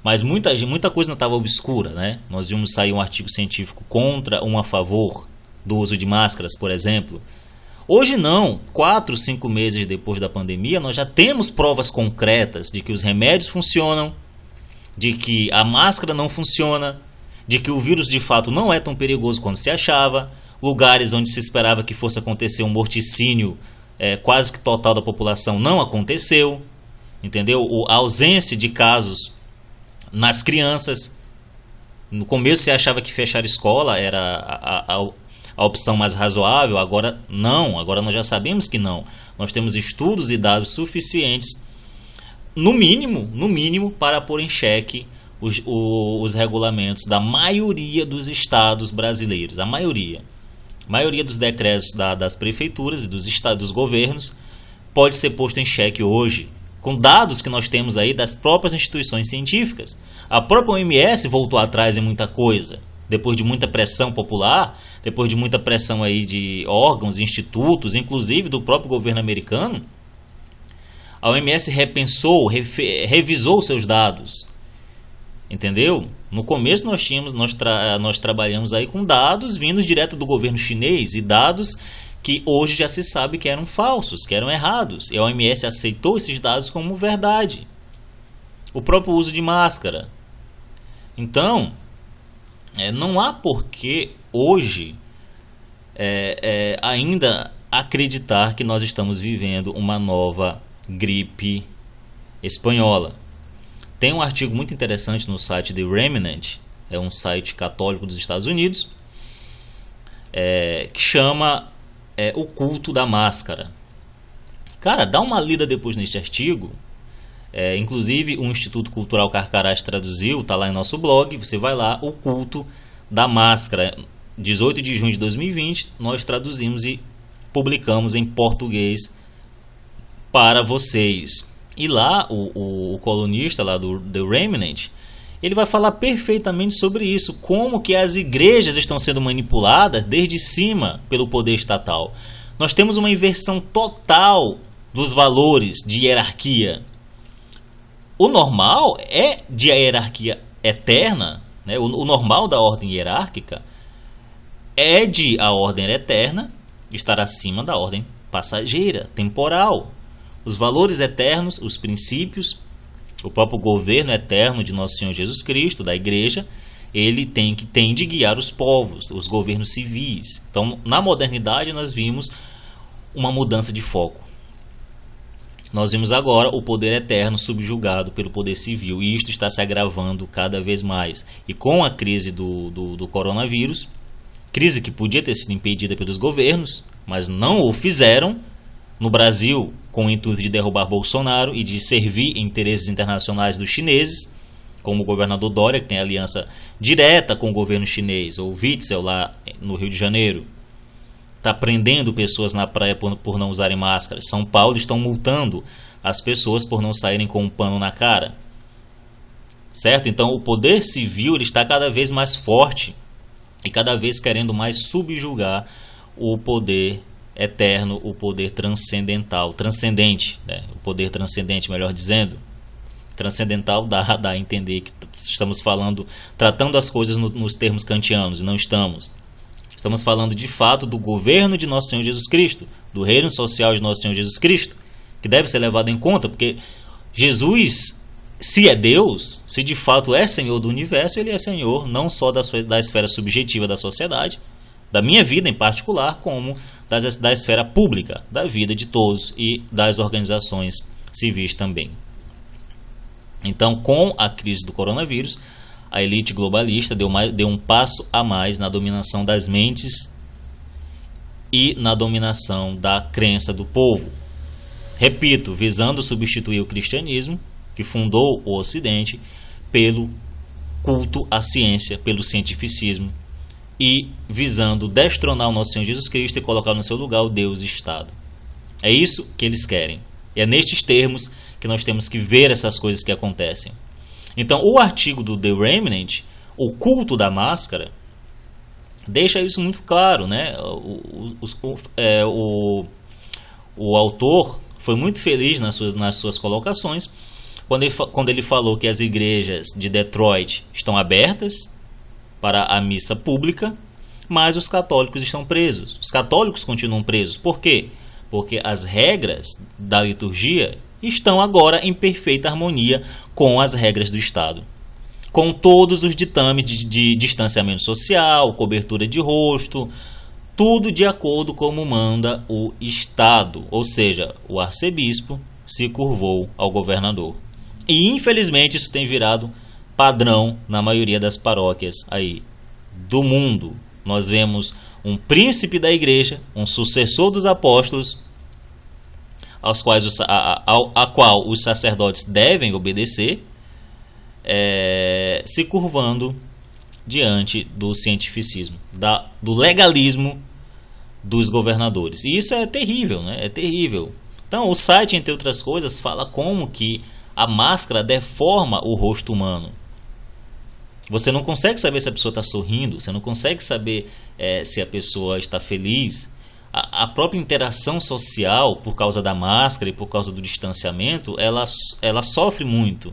mas muita, muita coisa não estava obscura. Né? Nós vimos sair um artigo científico contra um a favor do uso de máscaras, por exemplo. Hoje não, quatro, cinco meses depois da pandemia, nós já temos provas concretas de que os remédios funcionam, de que a máscara não funciona, de que o vírus de fato não é tão perigoso quanto se achava, lugares onde se esperava que fosse acontecer um morticínio é, quase que total da população não aconteceu, entendeu? A ausência de casos nas crianças. No começo se achava que fechar escola era a, a, a opção mais razoável, agora não, agora nós já sabemos que não. Nós temos estudos e dados suficientes, no mínimo, no mínimo, para pôr em xeque os, os regulamentos da maioria dos estados brasileiros, a maioria. A maioria dos decretos da, das prefeituras e dos estados, dos governos pode ser posto em xeque hoje, com dados que nós temos aí das próprias instituições científicas. A própria OMS voltou atrás em muita coisa. depois de muita pressão popular, depois de muita pressão aí de órgãos, institutos, inclusive do próprio governo americano, a OMS repensou, revisou seus dados. Entendeu? No começo nós tínhamos, nós, tra nós trabalhamos aí com dados vindos direto do governo chinês e dados que hoje já se sabe que eram falsos, que eram errados. E a OMS aceitou esses dados como verdade. O próprio uso de máscara. Então, é, não há porquê hoje é, é, ainda acreditar que nós estamos vivendo uma nova gripe espanhola. Tem um artigo muito interessante no site The Remnant, é um site católico dos Estados Unidos, é, que chama é, O Culto da Máscara. Cara, dá uma lida depois nesse artigo. É, inclusive, o Instituto Cultural Carcarás traduziu, está lá em nosso blog. Você vai lá, O Culto da Máscara. 18 de junho de 2020, nós traduzimos e publicamos em português para vocês. E lá o, o, o colunista lá do The Remnant, ele vai falar perfeitamente sobre isso, como que as igrejas estão sendo manipuladas desde cima pelo poder estatal. Nós temos uma inversão total dos valores de hierarquia. O normal é de hierarquia eterna, né? o, o normal da ordem hierárquica é de a ordem eterna estar acima da ordem passageira, temporal os valores eternos, os princípios, o próprio governo eterno de nosso Senhor Jesus Cristo, da igreja, ele tem que tem de guiar os povos, os governos civis. Então, na modernidade nós vimos uma mudança de foco. Nós vimos agora o poder eterno subjugado pelo poder civil e isto está se agravando cada vez mais. E com a crise do, do, do coronavírus, crise que podia ter sido impedida pelos governos, mas não o fizeram, no Brasil com o intuito de derrubar Bolsonaro e de servir interesses internacionais dos chineses, como o governador Dória, que tem aliança direta com o governo chinês, ou Witzel lá no Rio de Janeiro, está prendendo pessoas na praia por, por não usarem máscara. São Paulo estão multando as pessoas por não saírem com um pano na cara. Certo? Então o poder civil ele está cada vez mais forte e cada vez querendo mais subjugar o poder eterno, o poder transcendental, transcendente, né? o poder transcendente, melhor dizendo. Transcendental dá, *laughs* dá a entender que estamos falando, tratando as coisas no, nos termos kantianos, e não estamos. Estamos falando de fato do governo de nosso Senhor Jesus Cristo, do reino social de nosso Senhor Jesus Cristo, que deve ser levado em conta, porque Jesus, se é Deus, se de fato é Senhor do universo, ele é Senhor não só da, sua, da esfera subjetiva da sociedade, da minha vida em particular, como das, da esfera pública, da vida de todos e das organizações civis também. Então, com a crise do coronavírus, a elite globalista deu, mais, deu um passo a mais na dominação das mentes e na dominação da crença do povo. Repito, visando substituir o cristianismo, que fundou o Ocidente, pelo culto à ciência, pelo cientificismo, e visando destronar o nosso Senhor Jesus Cristo e colocar no seu lugar o Deus Estado. É isso que eles querem. E é nestes termos que nós temos que ver essas coisas que acontecem. Então, o artigo do The Remnant, o culto da máscara, deixa isso muito claro. Né? O, o, o, é, o, o autor foi muito feliz nas suas, nas suas colocações quando ele, quando ele falou que as igrejas de Detroit estão abertas para a missa pública, mas os católicos estão presos. Os católicos continuam presos. Por quê? Porque as regras da liturgia estão agora em perfeita harmonia com as regras do Estado. Com todos os ditames de, de distanciamento social, cobertura de rosto, tudo de acordo como manda o Estado, ou seja, o arcebispo se curvou ao governador. E infelizmente isso tem virado padrão na maioria das paróquias aí do mundo. Nós vemos um príncipe da igreja, um sucessor dos apóstolos, aos quais os, a, a, a, qual os sacerdotes devem obedecer, é, se curvando diante do cientificismo, da, do legalismo dos governadores. E isso é terrível, né? É terrível. Então, o site, entre outras coisas, fala como que a máscara deforma o rosto humano Você não consegue saber se a pessoa está sorrindo, você não consegue saber é, se a pessoa está feliz. A, a, própria interação social, por causa da máscara e por causa do distanciamento, ela, ela sofre muito.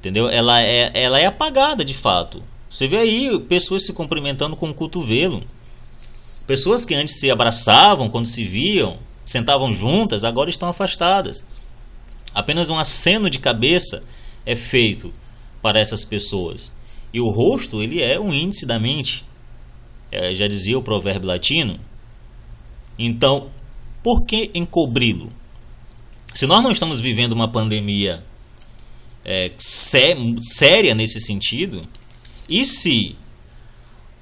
Entendeu? Ela é, ela é apagada de fato. Você vê aí pessoas se cumprimentando com o cotovelo. Pessoas que antes se abraçavam quando se viam, sentavam juntas, agora estão afastadas. Apenas um aceno de cabeça é feito para essas pessoas. E o rosto, ele é um índice da mente. É, já dizia o provérbio latino. Então, por que encobri-lo? Se nós não estamos vivendo uma pandemia é, sé séria nesse sentido, e se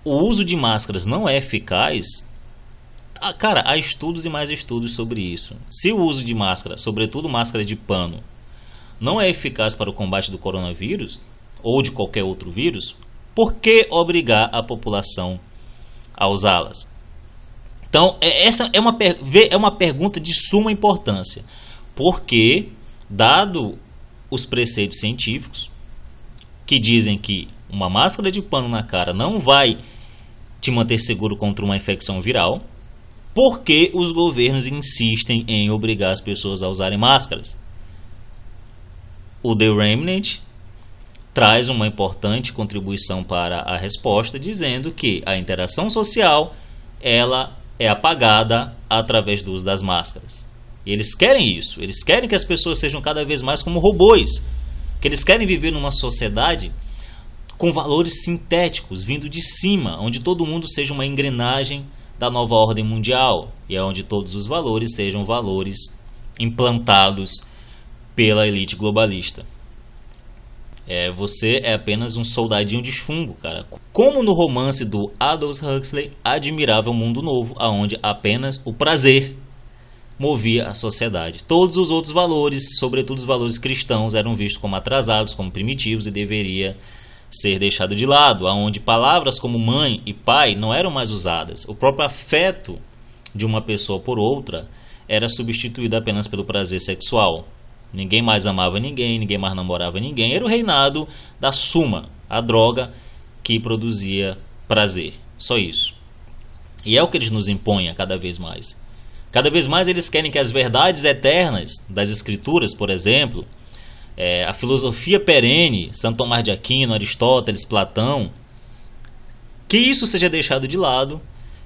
o uso de máscaras não é eficaz, ah, cara, há estudos e mais estudos sobre isso. Se o uso de máscara, sobretudo máscara de pano, não é eficaz para o combate do coronavírus ou de qualquer outro vírus, por que obrigar a população a usá-las? Então, é, essa é uma, é uma pergunta de suma importância, porque, dado os preceitos científicos, que dizem que uma máscara de pano na cara não vai te manter seguro contra uma infecção viral, por que os governos insistem em obrigar as pessoas a usarem máscaras? O The Remnant traz uma importante contribuição para a resposta, dizendo que a interação social ela é apagada através do uso das máscaras. E eles querem isso, eles querem que as pessoas sejam cada vez mais como robôs, que eles querem viver numa sociedade com valores sintéticos vindo de cima, onde todo mundo seja uma engrenagem da nova ordem mundial e é onde todos os valores sejam valores implantados pela elite globalista. É, você é apenas um soldadinho de chumbo, cara. Como no romance do Aldous Huxley, Admirável Mundo Novo, aonde apenas o prazer movia a sociedade. Todos os outros valores, sobretudo os valores cristãos, eram vistos como atrasados, como primitivos e deveria ser deixado de lado, aonde palavras como mãe e pai não eram mais usadas. O próprio afeto de uma pessoa por outra era substituído apenas pelo prazer sexual. Ninguém mais amava ninguém, ninguém mais namorava ninguém. Era o reinado da suma, a droga que produzia prazer. Só isso. E é o que eles nos impõem cada vez mais. Cada vez mais eles querem que as verdades eternas das Escrituras, por exemplo, é, a filosofia perene, Santo Tomás de Aquino, Aristóteles, Platão, que isso seja deixado de lado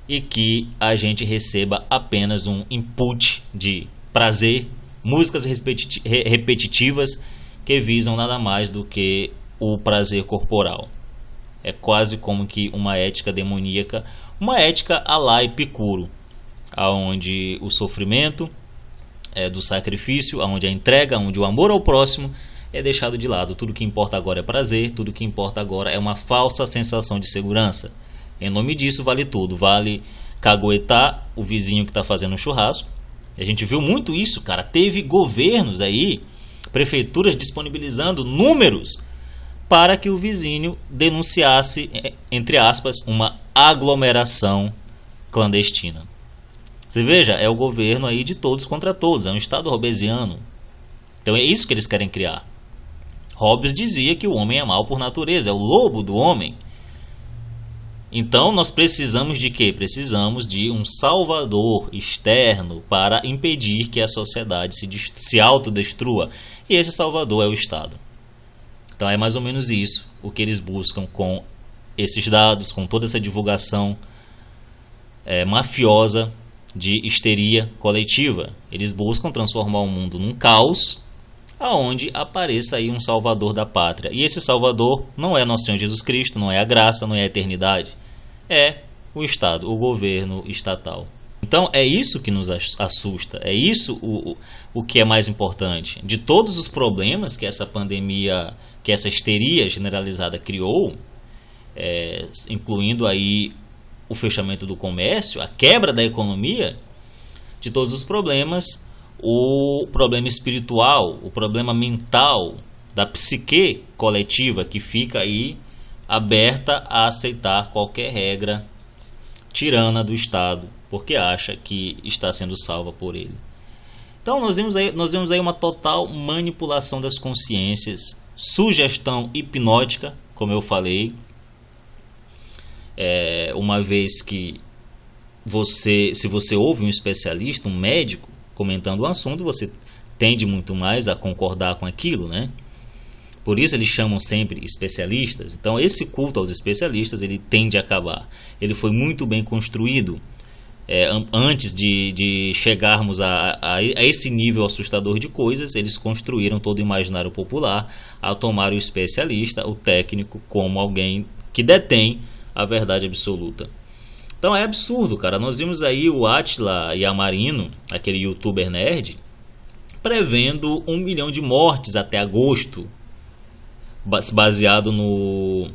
e que a gente receba apenas um input de prazer, músicas repetitivas que visam nada mais do que o prazer corporal. É quase como que uma ética demoníaca, uma ética a lá Epicuro, aonde o sofrimento é, do sacrifício, onde a entrega, onde o amor ao próximo é deixado de lado. Tudo que importa agora é prazer, tudo que importa agora é uma falsa sensação de segurança. Em nome disso, vale tudo. Vale caguetar o vizinho que está fazendo um churrasco. A gente viu muito isso, cara. Teve governos aí, prefeituras disponibilizando números para que o vizinho denunciasse, é, entre aspas, uma aglomeração clandestina. Você veja, é o governo aí de todos contra todos, é um Estado robesiano. Então é isso que eles querem criar. Hobbes dizia que o homem é mau por natureza, é o lobo do homem. Então nós precisamos de quê? Precisamos de um salvador externo para impedir que a sociedade se, se autodestrua. E esse salvador é o Estado. Então é mais ou menos isso o que eles buscam com esses dados, com toda essa divulgação é, mafiosa de histeria coletiva. Eles buscam transformar o mundo num caos, aonde apareça aí um salvador da pátria. E esse salvador não é nosso Senhor Jesus Cristo, não é a graça, não é a eternidade. É o Estado, o governo estatal. Então é isso que nos assusta, é isso o, o que é mais importante. De todos os problemas que essa pandemia, que essa histeria generalizada criou, é, incluindo aí o fechamento do comércio, a quebra da economia, de todos os problemas, o problema espiritual, o problema mental da psique coletiva que fica aí aberta a aceitar qualquer regra tirana do Estado, porque acha que está sendo salva por ele. Então nós vemos aí, nós vemos aí uma total manipulação das consciências, sugestão hipnótica como eu falei, é, uma vez que você, se você ouve um especialista, um médico comentando o assunto, você tende muito mais a concordar com aquilo, né? Por isso eles chamam sempre especialistas. Então esse culto aos especialistas ele tende a acabar. Ele foi muito bem construído é, antes de, de chegarmos a, a, a, esse nível assustador de coisas. Eles construíram todo o imaginário popular ao tomar o especialista, o técnico, como alguém que detém a verdade absoluta. Então é absurdo, cara. Nós vimos aí o Atila Yamarino, aquele youtuber nerd, prevendo um milhão de mortes até agosto, baseado no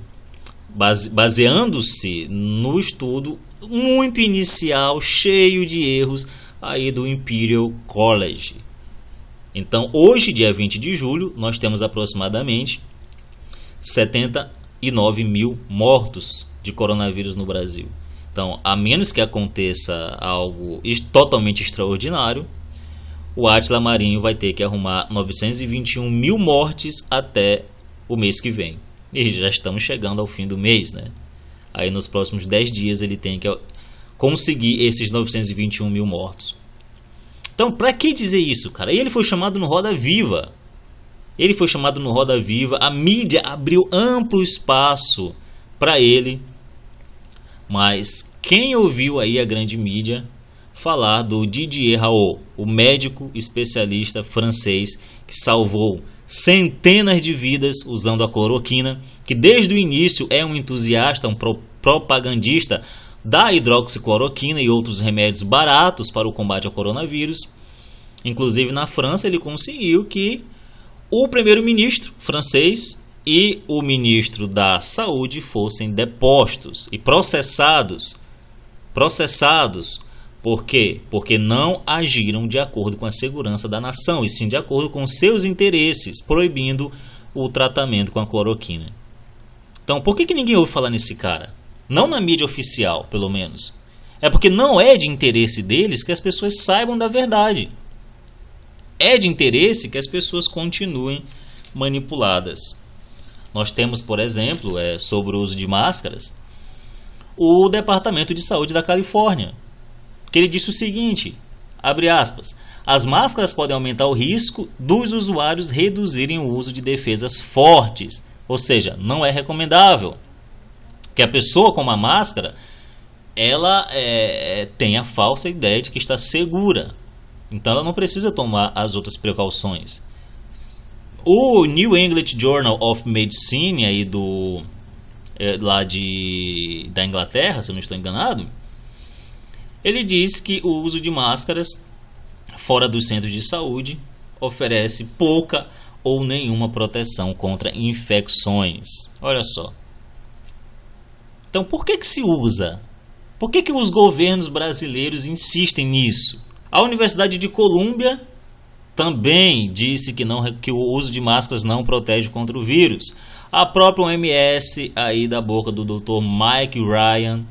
base, baseando-se no estudo muito inicial, cheio de erros aí do Imperial College. Então, hoje, dia 20 de julho, nós temos aproximadamente 79 mil mortos de coronavírus no Brasil. Então, a menos que aconteça algo totalmente extraordinário, o Atila Marinho vai ter que arrumar 921 mil mortes até o mês que vem. E já estamos chegando ao fim do mês, né? Aí nos próximos 10 dias ele tem que conseguir esses 921 mil mortos. Então, para que dizer isso, cara? Ele foi chamado no Roda Viva. Ele foi chamado no Roda Viva. A mídia abriu amplo espaço para ele. Mas quem ouviu aí a grande mídia falar do Didier Raoult, o médico especialista francês que salvou centenas de vidas usando a cloroquina, que desde o início é um entusiasta, um pro propagandista da hidroxicloroquina e outros remédios baratos para o combate ao coronavírus. Inclusive na França ele conseguiu que o primeiro-ministro francês e o ministro da Saúde fossem depostos e processados processados por quê? Porque não agiram de acordo com a segurança da nação, e sim de acordo com seus interesses, proibindo o tratamento com a cloroquina. Então, por que, que ninguém ouve falar nesse cara? Não na mídia oficial, pelo menos. É porque não é de interesse deles que as pessoas saibam da verdade. É de interesse que as pessoas continuem manipuladas. Nós temos, por exemplo, é, sobre o uso de máscaras, o Departamento de Saúde da Califórnia que ele disse o seguinte, abre aspas, as máscaras podem aumentar o risco dos usuários reduzirem o uso de defesas fortes, ou seja, não é recomendável que a pessoa com uma máscara ela é, tem a falsa ideia de que está segura, então ela não precisa tomar as outras precauções. O New England Journal of Medicine aí do é, lá de da Inglaterra, se eu não estou enganado, ele diz que o uso de máscaras fora dos centros de saúde oferece pouca ou nenhuma proteção contra infecções. Olha só. Então, por que, que se usa? Por que, que os governos brasileiros insistem nisso? A Universidade de Colômbia também disse que, não, que o uso de máscaras não protege contra o vírus. A própria OMS, aí da boca do Dr. Mike Ryan,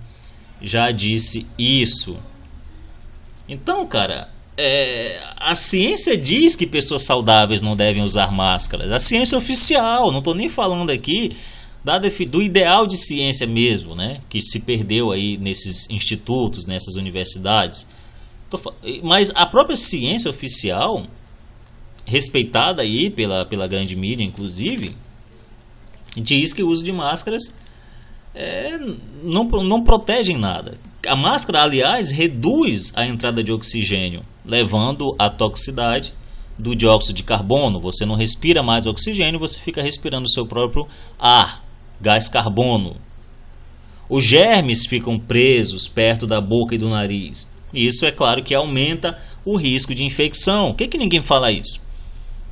já disse isso. Então, cara, é, a ciência diz que pessoas saudáveis não devem usar máscaras. A ciência oficial, não estou nem falando aqui da, do ideal de ciência mesmo, né? Que se perdeu aí nesses institutos, nessas universidades. Mas a própria ciência oficial, respeitada aí pela, pela grande mídia, inclusive, diz que o uso de máscaras é, não, não protegem nada. A máscara, aliás, reduz a entrada de oxigênio, levando à toxicidade do dióxido de carbono. Você não respira mais oxigênio, você fica respirando o seu próprio ar, gás carbono. Os germes ficam presos perto da boca e do nariz. Isso é claro que aumenta o risco de infecção. Por que, que ninguém fala isso?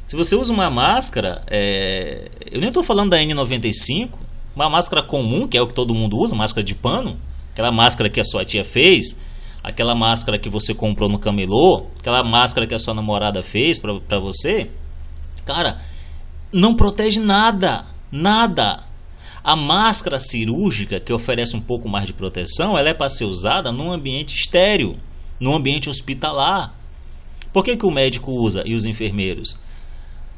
Se você usa uma máscara, é... eu nem estou falando da N95, uma máscara comum, que é o que todo mundo usa, máscara de pano, aquela máscara que a sua tia fez, aquela máscara que você comprou no camelô, aquela máscara que a sua namorada fez para você, cara, não protege nada, nada. A máscara cirúrgica, que oferece um pouco mais de proteção, ela é para ser usada num ambiente estéreo, num ambiente hospitalar. Por que, que o médico usa e os enfermeiros?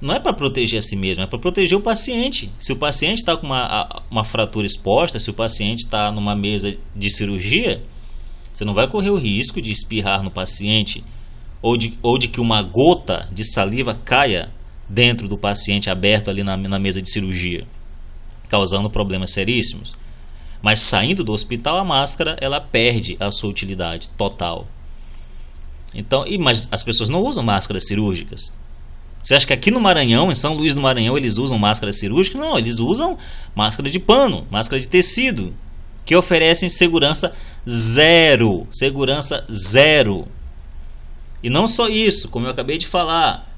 Não é para proteger a si mesmo, é para proteger o paciente. Se o paciente está com uma, uma fratura exposta, se o paciente está numa mesa de cirurgia, você não vai correr o risco de espirrar no paciente ou de, ou de que uma gota de saliva caia dentro do paciente aberto ali na, na mesa de cirurgia, causando problemas seríssimos. Mas saindo do hospital, a máscara ela perde a sua utilidade total. Então, e, mas as pessoas não usam máscaras cirúrgicas. Você acha que aqui no Maranhão, em São Luís do Maranhão, eles usam máscara cirúrgica? Não, eles usam máscara de pano, máscara de tecido, que oferecem segurança zero. Segurança zero. E não só isso, como eu acabei de falar,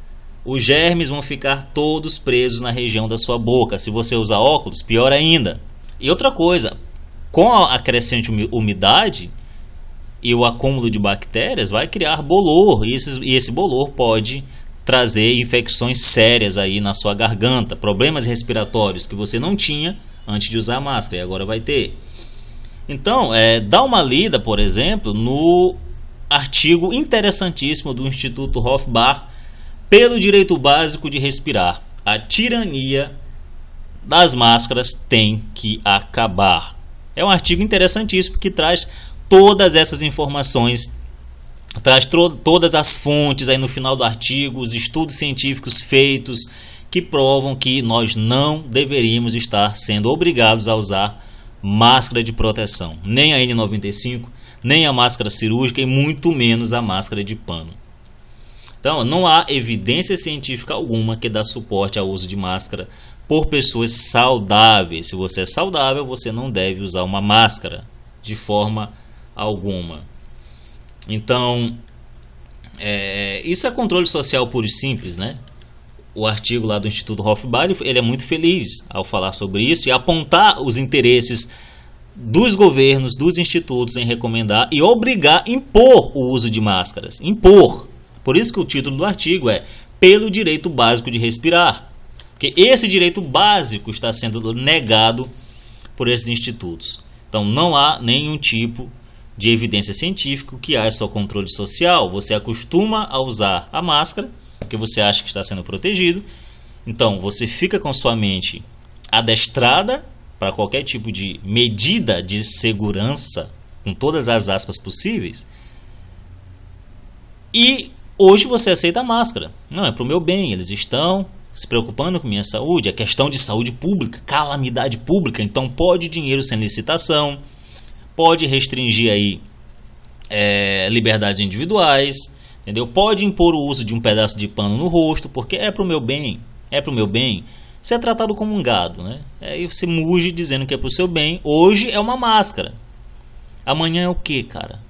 os germes vão ficar todos presos na região da sua boca. Se você usar óculos, pior ainda. E outra coisa, com a crescente umidade e o acúmulo de bactérias, vai criar bolor. E, esses, e esse bolor pode trazer infecções sérias aí na sua garganta, problemas respiratórios que você não tinha antes de usar a máscara e agora vai ter. Então, é, dá uma lida, por exemplo, no artigo interessantíssimo do Instituto Hofbach pelo direito básico de respirar. A tirania das máscaras tem que acabar. É um artigo interessantíssimo que traz todas essas informações, traz todas as fontes aí no final do artigo, os estudos científicos feitos que provam que nós não deveríamos estar sendo obrigados a usar máscara de proteção, nem a N95, nem a máscara cirúrgica e muito menos a máscara de pano. Então, não há evidência científica alguma que dá suporte ao uso de máscara por pessoas saudáveis. Se você é saudável, você não deve usar uma máscara de forma alguma. Então, é, isso é controle social puro e simples, né? O artigo lá do Instituto Hofbauer, ele é muito feliz ao falar sobre isso e apontar os interesses dos governos, dos institutos em recomendar e obrigar, impor o uso de máscaras. Impor. Por isso que o título do artigo é Pelo direito básico de respirar. Porque esse direito básico está sendo negado por esses institutos. Então não há nenhum tipo de evidência científica que há só controle social. Você acostuma a usar a máscara porque você acha que está sendo protegido. Então você fica com sua mente adestrada para qualquer tipo de medida de segurança, com todas as aspas possíveis. E hoje você aceita a máscara. Não, é para o meu bem. Eles estão se preocupando com minha saúde. É questão de saúde pública, calamidade pública. Então pode dinheiro sem licitação, pode restringir aí é, liberdades individuais, entendeu? Pode impor o uso de um pedaço de pano no rosto, porque é para o meu bem. É para o meu bem você é tratado como um gado, né? Aí você muge dizendo que é pro seu bem. Hoje é uma máscara. Amanhã é o que, cara?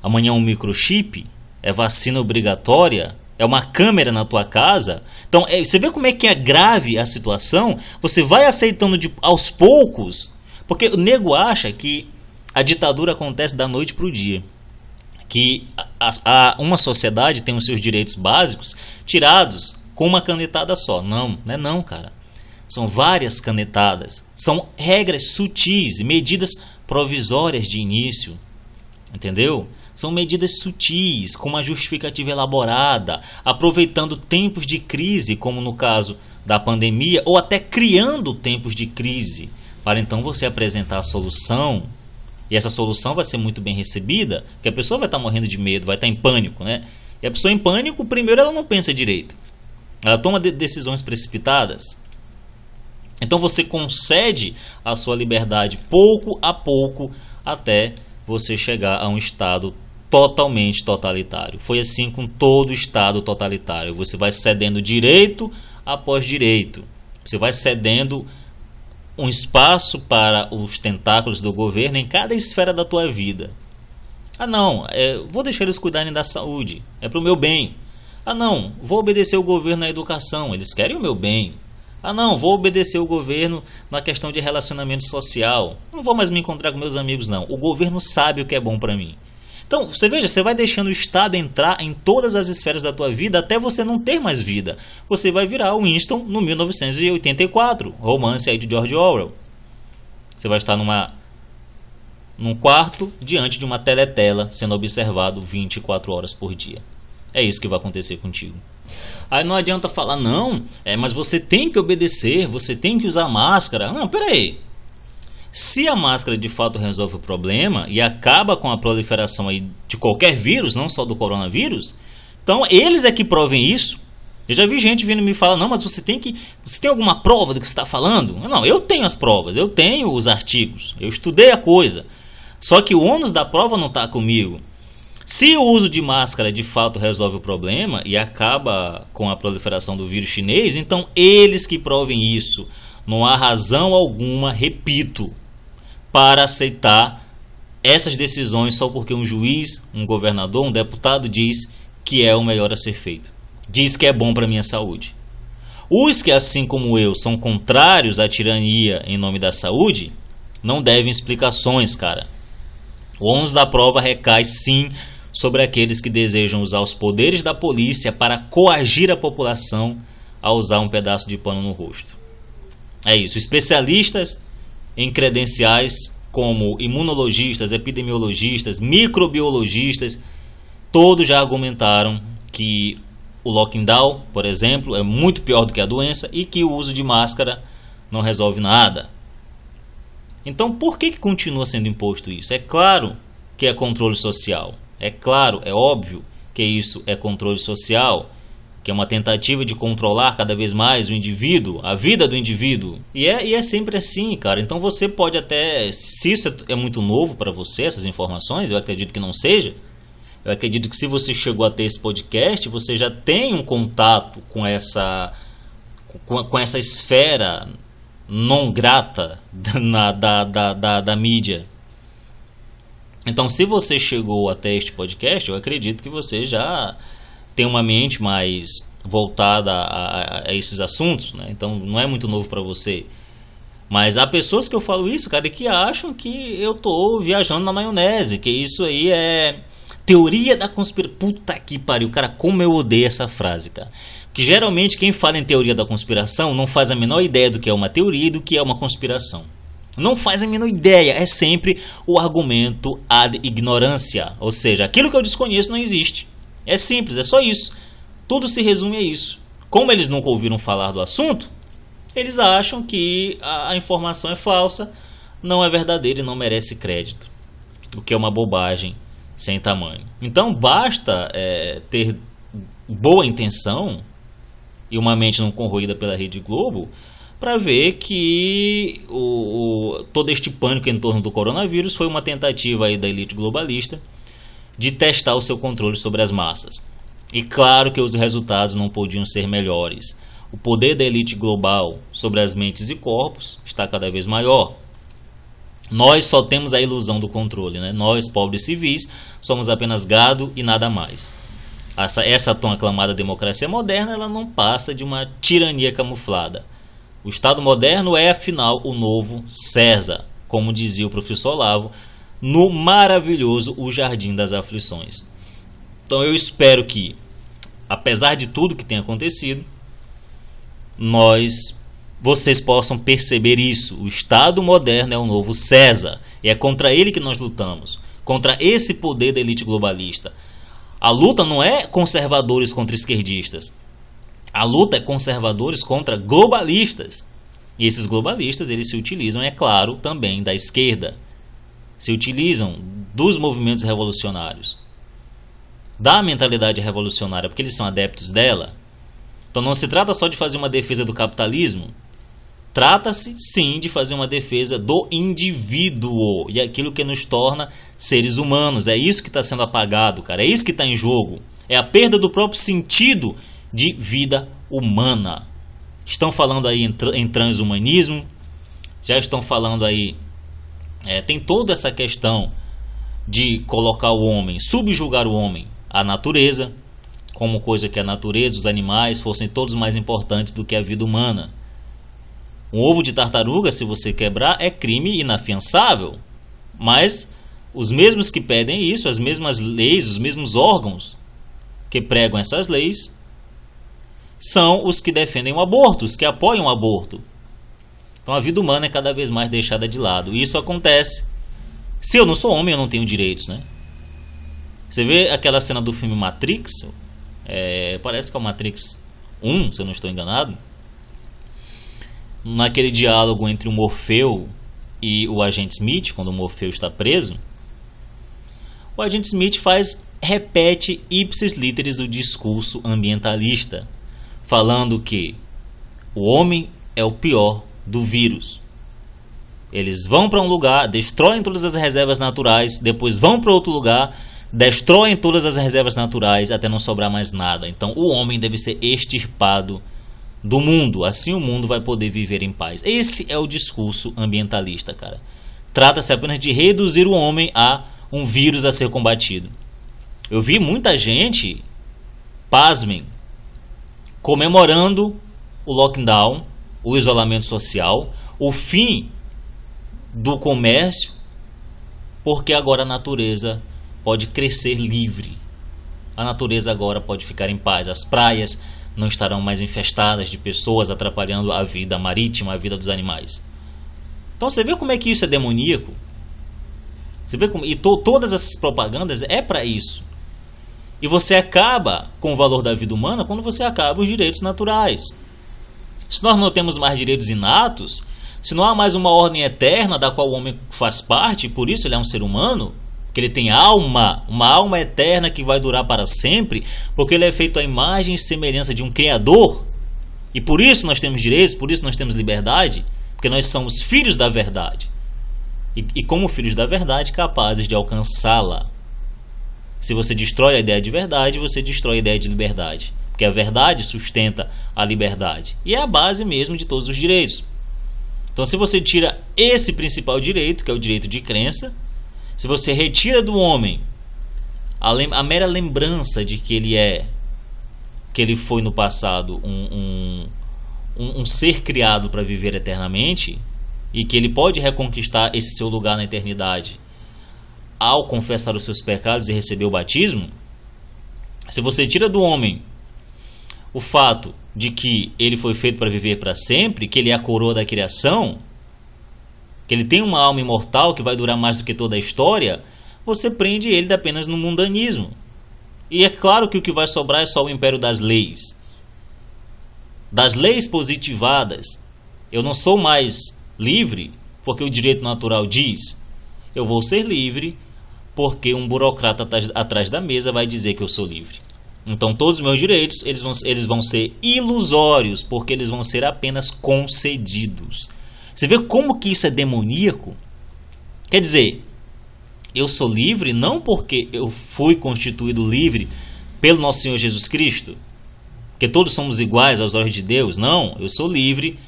Amanhã é um microchip? É vacina obrigatória? É uma câmera na tua casa? Então, é, você vê como é que é grave a situação? Você vai aceitando de, aos poucos, porque o nego acha que a ditadura acontece da noite para o dia. Que a, a, uma sociedade tem os seus direitos básicos tirados com uma canetada só. Não, não é não, cara. São várias canetadas. São regras sutis, medidas provisórias de início. Entendeu? São medidas sutis, com uma justificativa elaborada, aproveitando tempos de crise, como no caso da pandemia, ou até criando tempos de crise, para então você apresentar a solução. E essa solução vai ser muito bem recebida, porque a pessoa vai estar morrendo de medo, vai estar em pânico, né? E a pessoa em pânico, primeiro ela não pensa direito. Ela toma de decisões precipitadas. Então você concede a sua liberdade pouco a pouco até você chegar a um estado totalmente totalitário. Foi assim com todo estado totalitário. Você vai cedendo direito após direito. Você vai cedendo um espaço para os tentáculos do governo em cada esfera da tua vida. Ah, não, é, vou deixar eles cuidarem da saúde. É para o meu bem. Ah, não, vou obedecer o governo na educação, eles querem o meu bem. Ah, não, vou obedecer o governo na questão de relacionamento social. Não vou mais me encontrar com meus amigos, não. O governo sabe o que é bom para mim. Então, você veja, você vai deixando o Estado entrar em todas as esferas da tua vida até você não ter mais vida. Você vai virar Winston no 1984, romance aí de George Orwell. Você vai estar numa num quarto diante de uma teletela sendo observado 24 horas por dia. É isso que vai acontecer contigo. Aí não adianta falar, não, é, mas você tem que obedecer, você tem que usar máscara. Não, peraí. Se a máscara de fato resolve o problema e acaba com a proliferação aí de qualquer vírus, não só do coronavírus, então eles é que provem isso. Eu já vi gente vindo me falar, não, mas você tem que. Você tem alguma prova do que você está falando? Não, eu tenho as provas, eu tenho os artigos, eu estudei a coisa. Só que o ônus da prova não está comigo. Se o uso de máscara de fato resolve o problema e acaba com a proliferação do vírus chinês, então eles que provem isso. Não há razão alguma, repito, para aceitar essas decisões só porque um juiz, um governador, um deputado diz que é o melhor a ser feito. Diz que é bom para minha saúde. Os que, assim como eu, são contrários à tirania em nome da saúde, não devem explicações, cara. O ônus da prova recai sim sobre aqueles que desejam usar os poderes da polícia para coagir a população a usar um pedaço de pano no rosto. É isso. Especialistas em credenciais como imunologistas, epidemiologistas, microbiologistas, todos já argumentaram que o lockdown, por exemplo, é muito pior do que a doença e que o uso de máscara não resolve nada. Então, por que, que continua sendo imposto isso? É claro que é controle social. É claro, é óbvio que isso é controle social, que é uma tentativa de controlar cada vez mais o indivíduo, a vida do indivíduo. E é, e é sempre assim, cara. Então você pode até, se isso é, é muito novo para você, essas informações, eu acredito que não seja. Eu acredito que se você chegou a ter esse podcast, você já tem um contato com essa, com, com essa esfera não grata *laughs* na, da, da, da, da mídia então, se você chegou até este podcast, eu acredito que você já tem uma mente mais voltada a, a, a esses assuntos, né? Então, não é muito novo para você. Mas há pessoas que eu falo isso, cara, que acham que eu tô viajando na maionese, que isso aí é teoria da conspiração. Puta que pariu, cara, como eu odeio essa frase, cara. Que geralmente quem fala em teoria da conspiração não faz a menor ideia do que é uma teoria e do que é uma conspiração. Não faz a menor ideia, é sempre o argumento ad ignorância, ou seja, aquilo que eu desconheço não existe. É simples, é só isso. Tudo se resume a isso. Como eles nunca ouviram falar do assunto, eles acham que a informação é falsa, não é verdadeira e não merece crédito. O que é uma bobagem sem tamanho. Então basta é, ter boa intenção e uma mente não corroída pela Rede Globo para ver que o, o, todo este pânico em torno do coronavírus foi uma tentativa aí da elite globalista de testar o seu controle sobre as massas. E claro que os resultados não podiam ser melhores. O poder da elite global sobre as mentes e corpos está cada vez maior. Nós só temos a ilusão do controle, né? Nós, pobres civis, somos apenas gado e nada mais. Essa, essa tão aclamada democracia moderna, ela não passa de uma tirania camuflada. O Estado moderno é, afinal, o novo César, como dizia o professor Olavo, no maravilhoso O Jardim das Aflições. Então eu espero que, apesar de tudo que tem acontecido, nós vocês possam perceber isso. O Estado moderno é o novo César. E é contra ele que nós lutamos. Contra esse poder da elite globalista. A luta não é conservadores contra esquerdistas. A luta é conservadores contra globalistas. E esses globalistas, eles se utilizam, é claro, também da esquerda. Se utilizam dos movimentos revolucionários. Da mentalidade revolucionária, porque eles são adeptos dela. Então não se trata só de fazer uma defesa do capitalismo. Trata-se, sim, de fazer uma defesa do indivíduo e aquilo que nos torna seres humanos. É isso que está sendo apagado, cara. É isso que está em jogo. É a perda do próprio sentido de vida humana. Estão falando aí em, transhumanismo, já estão falando aí. É, tem toda essa questão de colocar o homem, subjugar o homem à natureza, como coisa que a natureza, os animais fossem todos mais importantes do que a vida humana. Um ovo de tartaruga, se você quebrar, é crime inafiançável. Mas os mesmos que pedem isso, as mesmas leis, os mesmos órgãos que pregam essas leis, são os que defendem o aborto, os que apoiam o aborto. Então a vida humana é cada vez mais deixada de lado. E isso acontece. Se eu não sou homem, eu não tenho direitos, né? Você vê aquela cena do filme Matrix, é, parece que é o Matrix 1, se eu não estou enganado, naquele diálogo entre o Morfeu e o agente Smith, quando o Morfeu está preso, o agente Smith faz repete ipsis literis o discurso ambientalista, falando que o homem é o pior do vírus. Eles vão para um lugar, destroem todas as reservas naturais, depois vão para outro lugar, destroem todas as reservas naturais até não sobrar mais nada. Então o homem deve ser extirpado do mundo, assim o mundo vai poder viver em paz. Esse é o discurso ambientalista, cara. Trata-se apenas de reduzir o homem a um vírus a ser combatido. Eu vi muita gente, pasmem, comemorando o lockdown, o isolamento social, o fim do comércio, porque agora a natureza pode crescer livre. A natureza agora pode ficar em paz. As praias não estarão mais infestadas de pessoas atrapalhando a vida marítima, a vida dos animais. Então você vê como é que isso é demoníaco? Você vê como e to, todas essas propagandas é para isso. E você acaba com o valor da vida humana quando você acaba os direitos naturais. Se nós não temos mais direitos inatos, se não há mais uma ordem eterna da qual o homem faz parte, por isso ele é um ser humano, que ele tem alma, uma alma eterna que vai durar para sempre, porque ele é feito à imagem e semelhança de um Criador, e por isso nós temos direitos, por isso nós temos liberdade, porque nós somos filhos da verdade. E, e como filhos da verdade, capazes de alcançá-la. Se você destrói a ideia de verdade, você destrói a ideia de liberdade. Porque a verdade sustenta a liberdade. E é a base mesmo de todos os direitos. Então, se você tira esse principal direito, que é o direito de crença, se você retira do homem a, a mera lembrança de que ele é, que ele foi no passado um, um, um ser criado para viver eternamente e que ele pode reconquistar esse seu lugar na eternidade ao confessar os seus pecados e receber o batismo, se você tira do homem o fato de que ele foi feito para viver para sempre, que ele é a coroa da criação, que ele tem uma alma imortal que vai durar mais do que toda a história, você prende ele apenas no mundanismo. E é claro que o que vai sobrar é só o império das leis. Das leis positivadas. Eu não sou mais livre porque o direito natural diz. Eu vou ser livre porque um burocrata atrás da mesa vai dizer que eu sou livre. Então todos os meus direitos eles vão, eles vão ser ilusórios, porque eles vão ser apenas concedidos. Você vê como que isso é demoníaco? Quer dizer, eu sou livre não porque eu fui constituído livre pelo nosso Senhor Jesus Cristo, que todos somos iguais aos olhos de Deus. Não, eu sou livre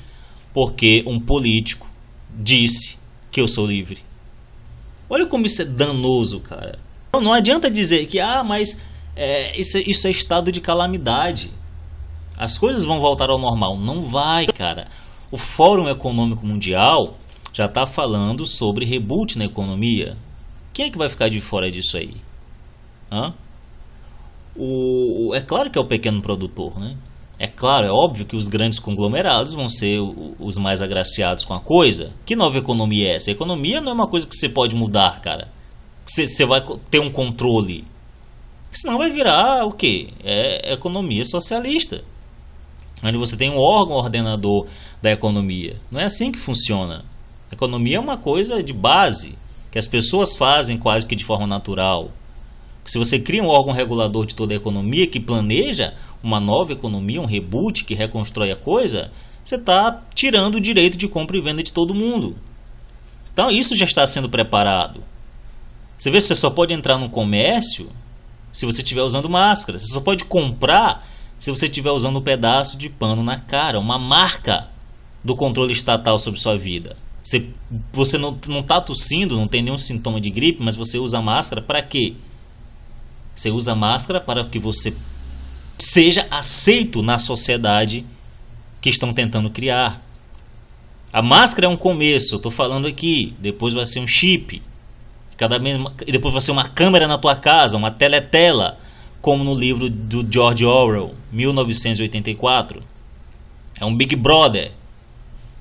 porque um político disse que eu sou livre. Olha como isso é danoso, cara. Não adianta dizer que, ah, mas é, isso, é, isso é estado de calamidade. As coisas vão voltar ao normal. Não vai, cara. O Fórum Econômico Mundial já está falando sobre reboot na economia. Quem é que vai ficar de fora disso aí? Hã? O, é claro que é o pequeno produtor, né? É claro, é óbvio que os grandes conglomerados vão ser os mais agraciados com a coisa. Que nova economia é essa? A economia não é uma coisa que você pode mudar, cara. Você vai ter um controle. Senão vai virar o que? É economia socialista. Onde você tem um órgão ordenador da economia. Não é assim que funciona. A economia é uma coisa de base, que as pessoas fazem quase que de forma natural. Se você cria um órgão regulador de toda a economia que planeja uma nova economia, um reboot que reconstrói a coisa, você está tirando o direito de compra e venda de todo mundo. Então isso já está sendo preparado. Você vê, você só pode entrar no comércio se você estiver usando máscara. Você só pode comprar se você estiver usando um pedaço de pano na cara, uma marca do controle estatal sobre sua vida. Você, você não está tossindo, não tem nenhum sintoma de gripe, mas você usa máscara para quê? Você usa máscara para que você seja aceito na sociedade que estão tentando criar. A máscara é um começo, eu estou falando aqui. Depois vai ser um chip. Cada vez, e depois vai ser uma câmera na tua casa, uma teletela, como no livro do George Orwell, 1984. É um Big Brother.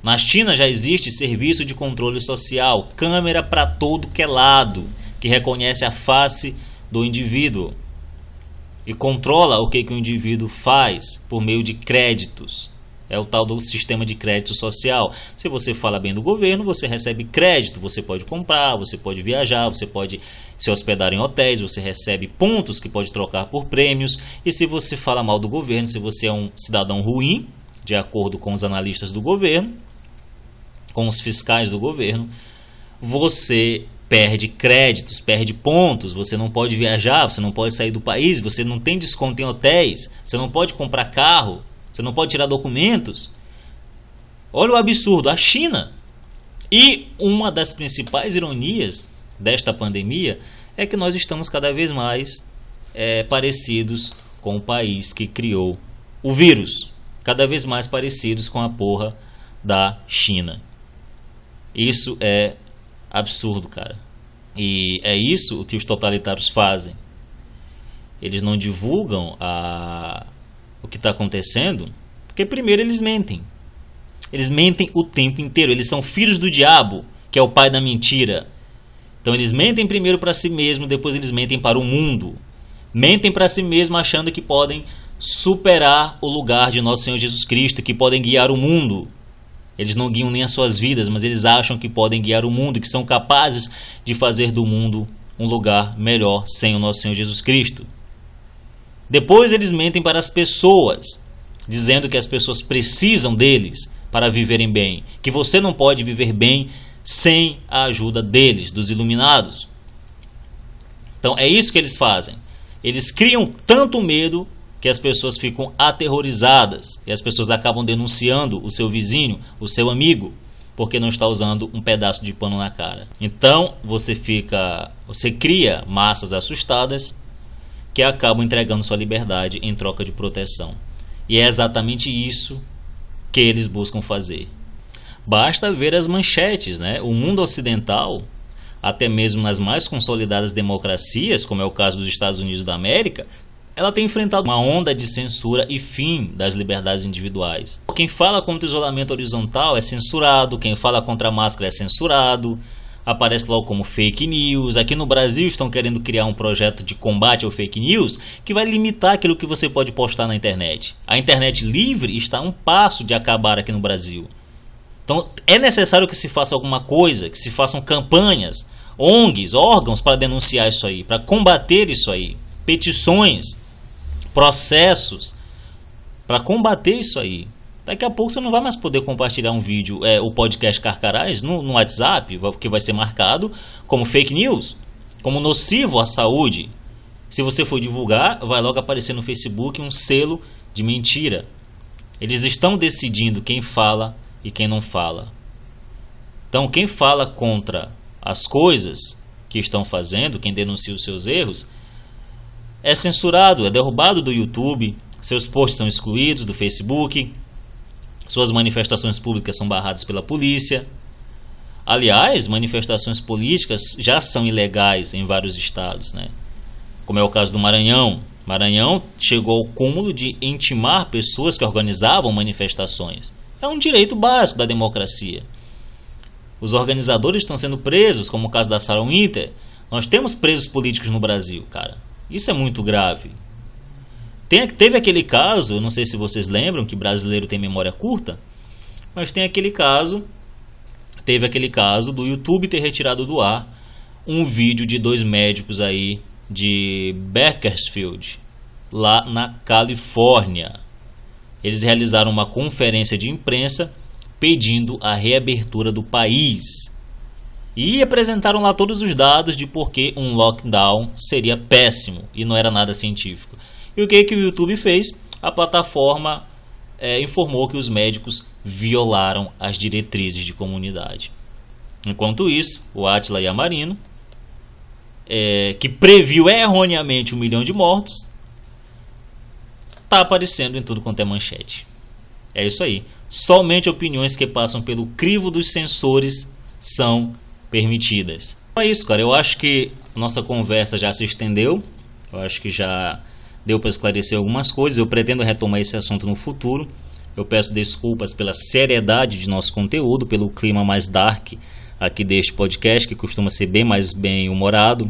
Na China já existe serviço de controle social, câmera para todo que é lado, que reconhece a face do indivíduo. e controla o que, que o indivíduo faz por meio de créditos. É o tal do sistema de crédito social. Se você fala bem do governo, você recebe crédito, você pode comprar, você pode viajar, você pode se hospedar em hotéis, você recebe pontos que pode trocar por prêmios. E se você fala mal do governo, se você é um cidadão ruim, de acordo com os analistas do governo, com os fiscais do governo, você perde créditos, perde pontos, você não pode viajar, você não pode sair do país, você não tem desconto em hotéis, você não pode comprar carro, você não pode tirar documentos. Olha o absurdo, a China. E uma das principais ironias desta pandemia é que nós estamos cada vez mais é, parecidos com o país que criou o vírus, cada vez mais parecidos com a porra da China. Isso é absurdo, cara. E é isso que os totalitários fazem. Eles não divulgam a, o que está acontecendo, porque primeiro eles mentem. Eles mentem o tempo inteiro. Eles são filhos do diabo, que é o pai da mentira. Então eles mentem primeiro para si mesmo, depois eles mentem para o mundo. Mentem para si mesmo achando que podem superar o lugar de nosso Senhor Jesus Cristo, que podem guiar o mundo. Eles não guiam nem as suas vidas, mas eles acham que podem guiar o mundo, que são capazes de fazer do mundo um lugar melhor sem o nosso Senhor Jesus Cristo. Depois eles mentem para as pessoas, dizendo que as pessoas precisam deles para viverem bem, que você não pode viver bem sem a ajuda deles, dos iluminados. Então é isso que eles fazem. Eles criam tanto medo que as pessoas ficam aterrorizadas e as pessoas acabam denunciando o seu vizinho, o seu amigo, porque não está usando um pedaço de pano na cara. Então você fica, você cria massas assustadas que acabam entregando sua liberdade em troca de proteção. E é exatamente isso que eles buscam fazer. Basta ver as manchetes, né? O mundo ocidental, até mesmo nas mais consolidadas democracias, como é o caso dos Estados Unidos da América, ela tem enfrentado uma onda de censura e fim das liberdades individuais. Quem fala contra o isolamento horizontal é censurado, quem fala contra a máscara é censurado, aparece logo como fake news. Aqui no Brasil estão querendo criar um projeto de combate ao fake news que vai limitar aquilo que você pode postar na internet. A internet livre está a um passo de acabar aqui no Brasil. Então é necessário que se faça alguma coisa, que se façam campanhas, ONGs, órgãos para denunciar isso aí, para combater isso aí, petições processos para combater isso aí. Daqui a pouco você não vai mais poder compartilhar um vídeo, é, o podcast Carcarás, no, no WhatsApp, que vai ser marcado como fake news, como nocivo à saúde. Se você for divulgar, vai logo aparecer no Facebook um selo de mentira. Eles estão decidindo quem fala e quem não fala. Então, quem fala contra as coisas que estão fazendo, quem denuncia os seus erros, é censurado, é derrubado do YouTube, seus posts são excluídos do Facebook, suas manifestações públicas são barradas pela polícia. Aliás, manifestações políticas já são ilegais em vários estados, né? como é o caso do Maranhão. Maranhão chegou ao cúmulo de intimar pessoas que organizavam manifestações. É um direito básico da democracia. Os organizadores estão sendo presos, como o caso da Sarah Winter. Nós temos presos políticos no Brasil, cara. Isso é muito grave. Tem, teve aquele caso, não sei se vocês lembram que brasileiro tem memória curta, mas tem aquele caso, teve aquele caso do YouTube ter retirado do ar um vídeo de dois médicos aí de Bakersfield, lá na Califórnia. Eles realizaram uma conferência de imprensa pedindo a reabertura do país. E apresentaram lá todos os dados de por que um lockdown seria péssimo e não era nada científico. E o que, que o YouTube fez? A plataforma é, informou que os médicos violaram as diretrizes de comunidade. Enquanto isso, o Atila Yamarino, é, que previu erroneamente um milhão de mortos, está aparecendo em tudo quanto é manchete. É isso aí. Somente opiniões que passam pelo crivo dos censores são permitidas. Então é isso, cara. Eu acho que nossa conversa já se estendeu. Eu acho que já deu para esclarecer algumas coisas. Eu pretendo retomar esse assunto no futuro. Eu peço desculpas pela seriedade de nosso conteúdo, pelo clima mais dark aqui deste podcast, que costuma ser bem mais bem humorado.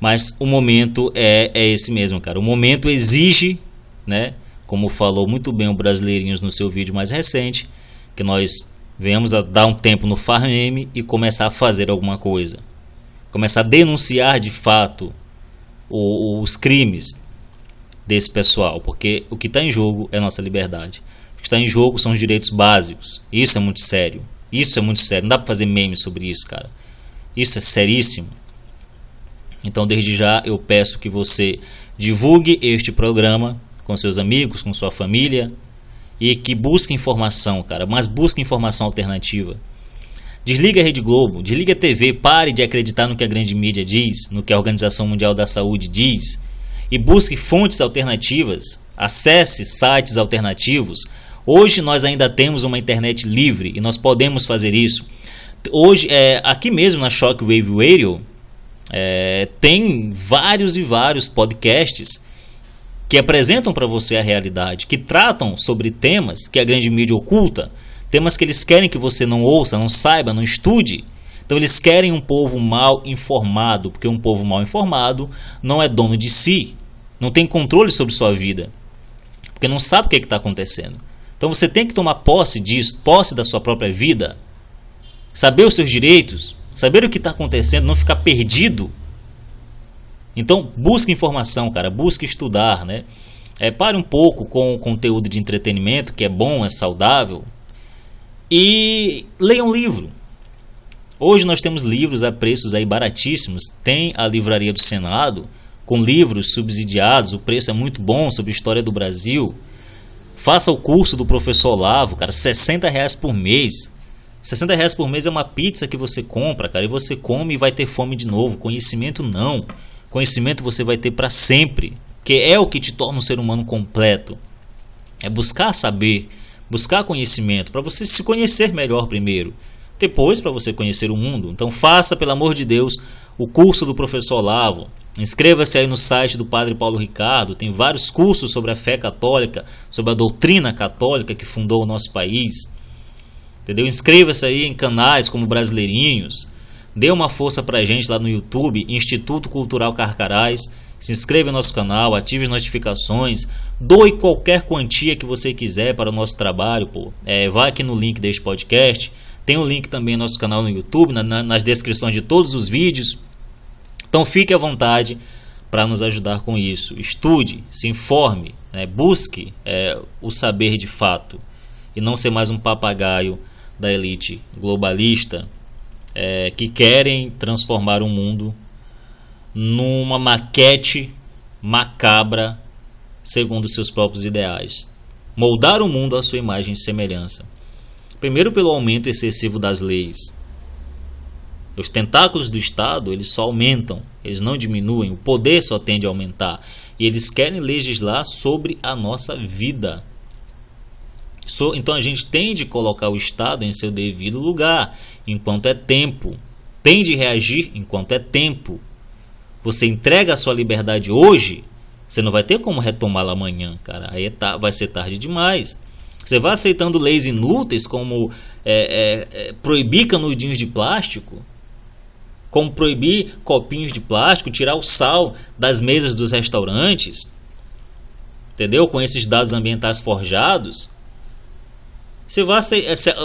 Mas o momento é, é esse mesmo, cara. O momento exige, né? Como falou muito bem o Brasileirinhos no seu vídeo mais recente, que nós venhamos a dar um tempo no Farm e começar a fazer alguma coisa. Começar a denunciar de fato os crimes desse pessoal, porque o que está em jogo é nossa liberdade. O que está em jogo são os direitos básicos. Isso é muito sério. Isso é muito sério. Não dá para fazer meme sobre isso, cara. Isso é seríssimo. Então, desde já, eu peço que você divulgue este programa com seus amigos, com sua família e que busque informação, cara, mas busque informação alternativa. Desliga a Rede Globo, desliga a TV, pare de acreditar no que a grande mídia diz, no que a Organização Mundial da Saúde diz e busque fontes alternativas, acesse sites alternativos. Hoje nós ainda temos uma internet livre e nós podemos fazer isso. Hoje, é, aqui mesmo na Shockwave Radio, é, tem vários e vários podcasts que apresentam para você a realidade, que tratam sobre temas que a grande mídia oculta, temas que eles querem que você não ouça, não saiba, não estude. Então eles querem um povo mal informado, porque um povo mal informado não é dono de si, não tem controle sobre sua vida, porque não sabe o que é está acontecendo. Então você tem que tomar posse disso, posse da sua própria vida, saber os seus direitos, saber o que está acontecendo, não ficar perdido. Então busque informação, cara, busque estudar, né? É, pare um pouco com o conteúdo de entretenimento, que é bom, é saudável, e leia um livro. Hoje nós temos livros a preços aí baratíssimos. Tem a livraria do Senado com livros subsidiados, o preço é muito bom sobre a história do Brasil. Faça o curso do professor Olavo, cara, 60 reais por mês. 60 reais por mês é uma pizza que você compra, cara, e você come e vai ter fome de novo. Conhecimento não. Conhecimento você vai ter para sempre, que é o que te torna um ser humano completo. É buscar saber, buscar conhecimento, para você se conhecer melhor primeiro. Depois, para você conhecer o mundo. Então, faça, pelo amor de Deus, o curso do professor Olavo. Inscreva-se aí no site do Padre Paulo Ricardo, tem vários cursos sobre a fé católica, sobre a doutrina católica que fundou o nosso país. Entendeu? Inscreva-se aí em canais como Brasileirinhos. Dê uma força pra gente lá no YouTube, Instituto Cultural Carcarás. Se inscreva no nosso canal, ative as notificações, doe qualquer quantia que você quiser para o nosso trabalho. Pô. É, vai aqui no link deste podcast. Tem o link também no nosso canal no YouTube, na, na, nas descrições de todos os vídeos. Então fique à vontade para nos ajudar com isso. Estude, se informe, né? busque é, o saber de fato e não ser mais um papagaio da elite globalista é, que querem transformar o mundo numa maquete macabra segundo seus próprios ideais. Moldar o mundo à sua imagem e semelhança. Primeiro pelo aumento excessivo das leis, os tentáculos do Estado eles só aumentam, eles não diminuem, o poder só tende a aumentar. E eles querem legislar sobre a nossa vida. So, então a gente tem de colocar o Estado em seu devido lugar, enquanto é tempo. Tem de reagir enquanto é tempo. Você entrega a sua liberdade hoje, você não vai ter como retomá-la amanhã, cara. Aí é vai ser tarde demais. Você vai aceitando leis inúteis como é, é, é, proibir canudinhos de plástico, como proibir copinhos de plástico, tirar o sal das mesas dos restaurantes, entendeu? Com esses dados ambientais forjados. Você vai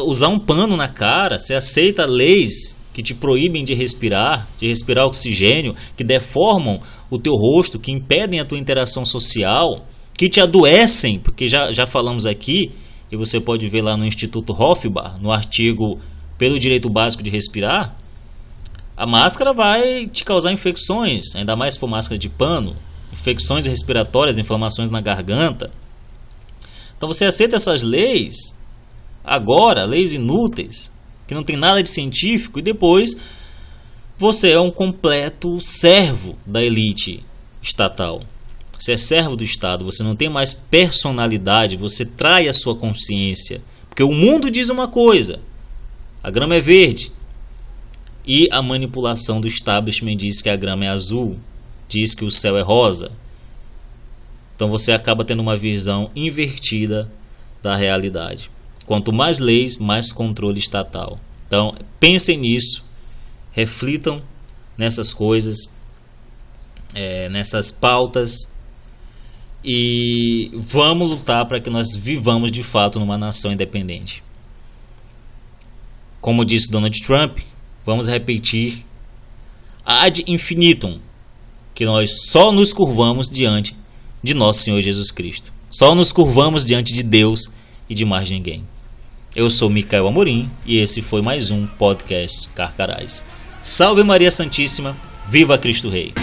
usar um pano na cara, você aceita leis que te proíbem de respirar, de respirar oxigênio, que deformam o teu rosto, que impedem a tua interação social, que te adoecem, porque já, já falamos aqui, e você pode ver lá no Instituto Hofbauer, no artigo Pelo Direito Básico de Respirar, a máscara vai te causar infecções, ainda mais se for máscara de pano, infecções respiratórias, inflamações na garganta. Então você aceita essas leis agora, leis inúteis, que não tem nada de científico, e depois você é um completo servo da elite estatal. Você é servo do Estado, você não tem mais personalidade, você trai a sua consciência. Porque o mundo diz uma coisa: a grama é verde, e a manipulação do establishment diz que a grama é azul, diz que o céu é rosa. Então você acaba tendo uma visão invertida da realidade. Quanto mais leis, mais controle estatal. Então pensem nisso, reflitam nessas coisas é, nessas pautas e vamos lutar para que nós vivamos de fato numa nação independente. Como disse Donald Trump, vamos repetir ad infinitum que nós só nos curvamos diante de nosso Senhor Jesus Cristo. Só nos curvamos diante de Deus e de mais ninguém. Eu sou Micael Amorim e esse foi mais um podcast Carcarás. Salve Maria Santíssima, viva Cristo Rei!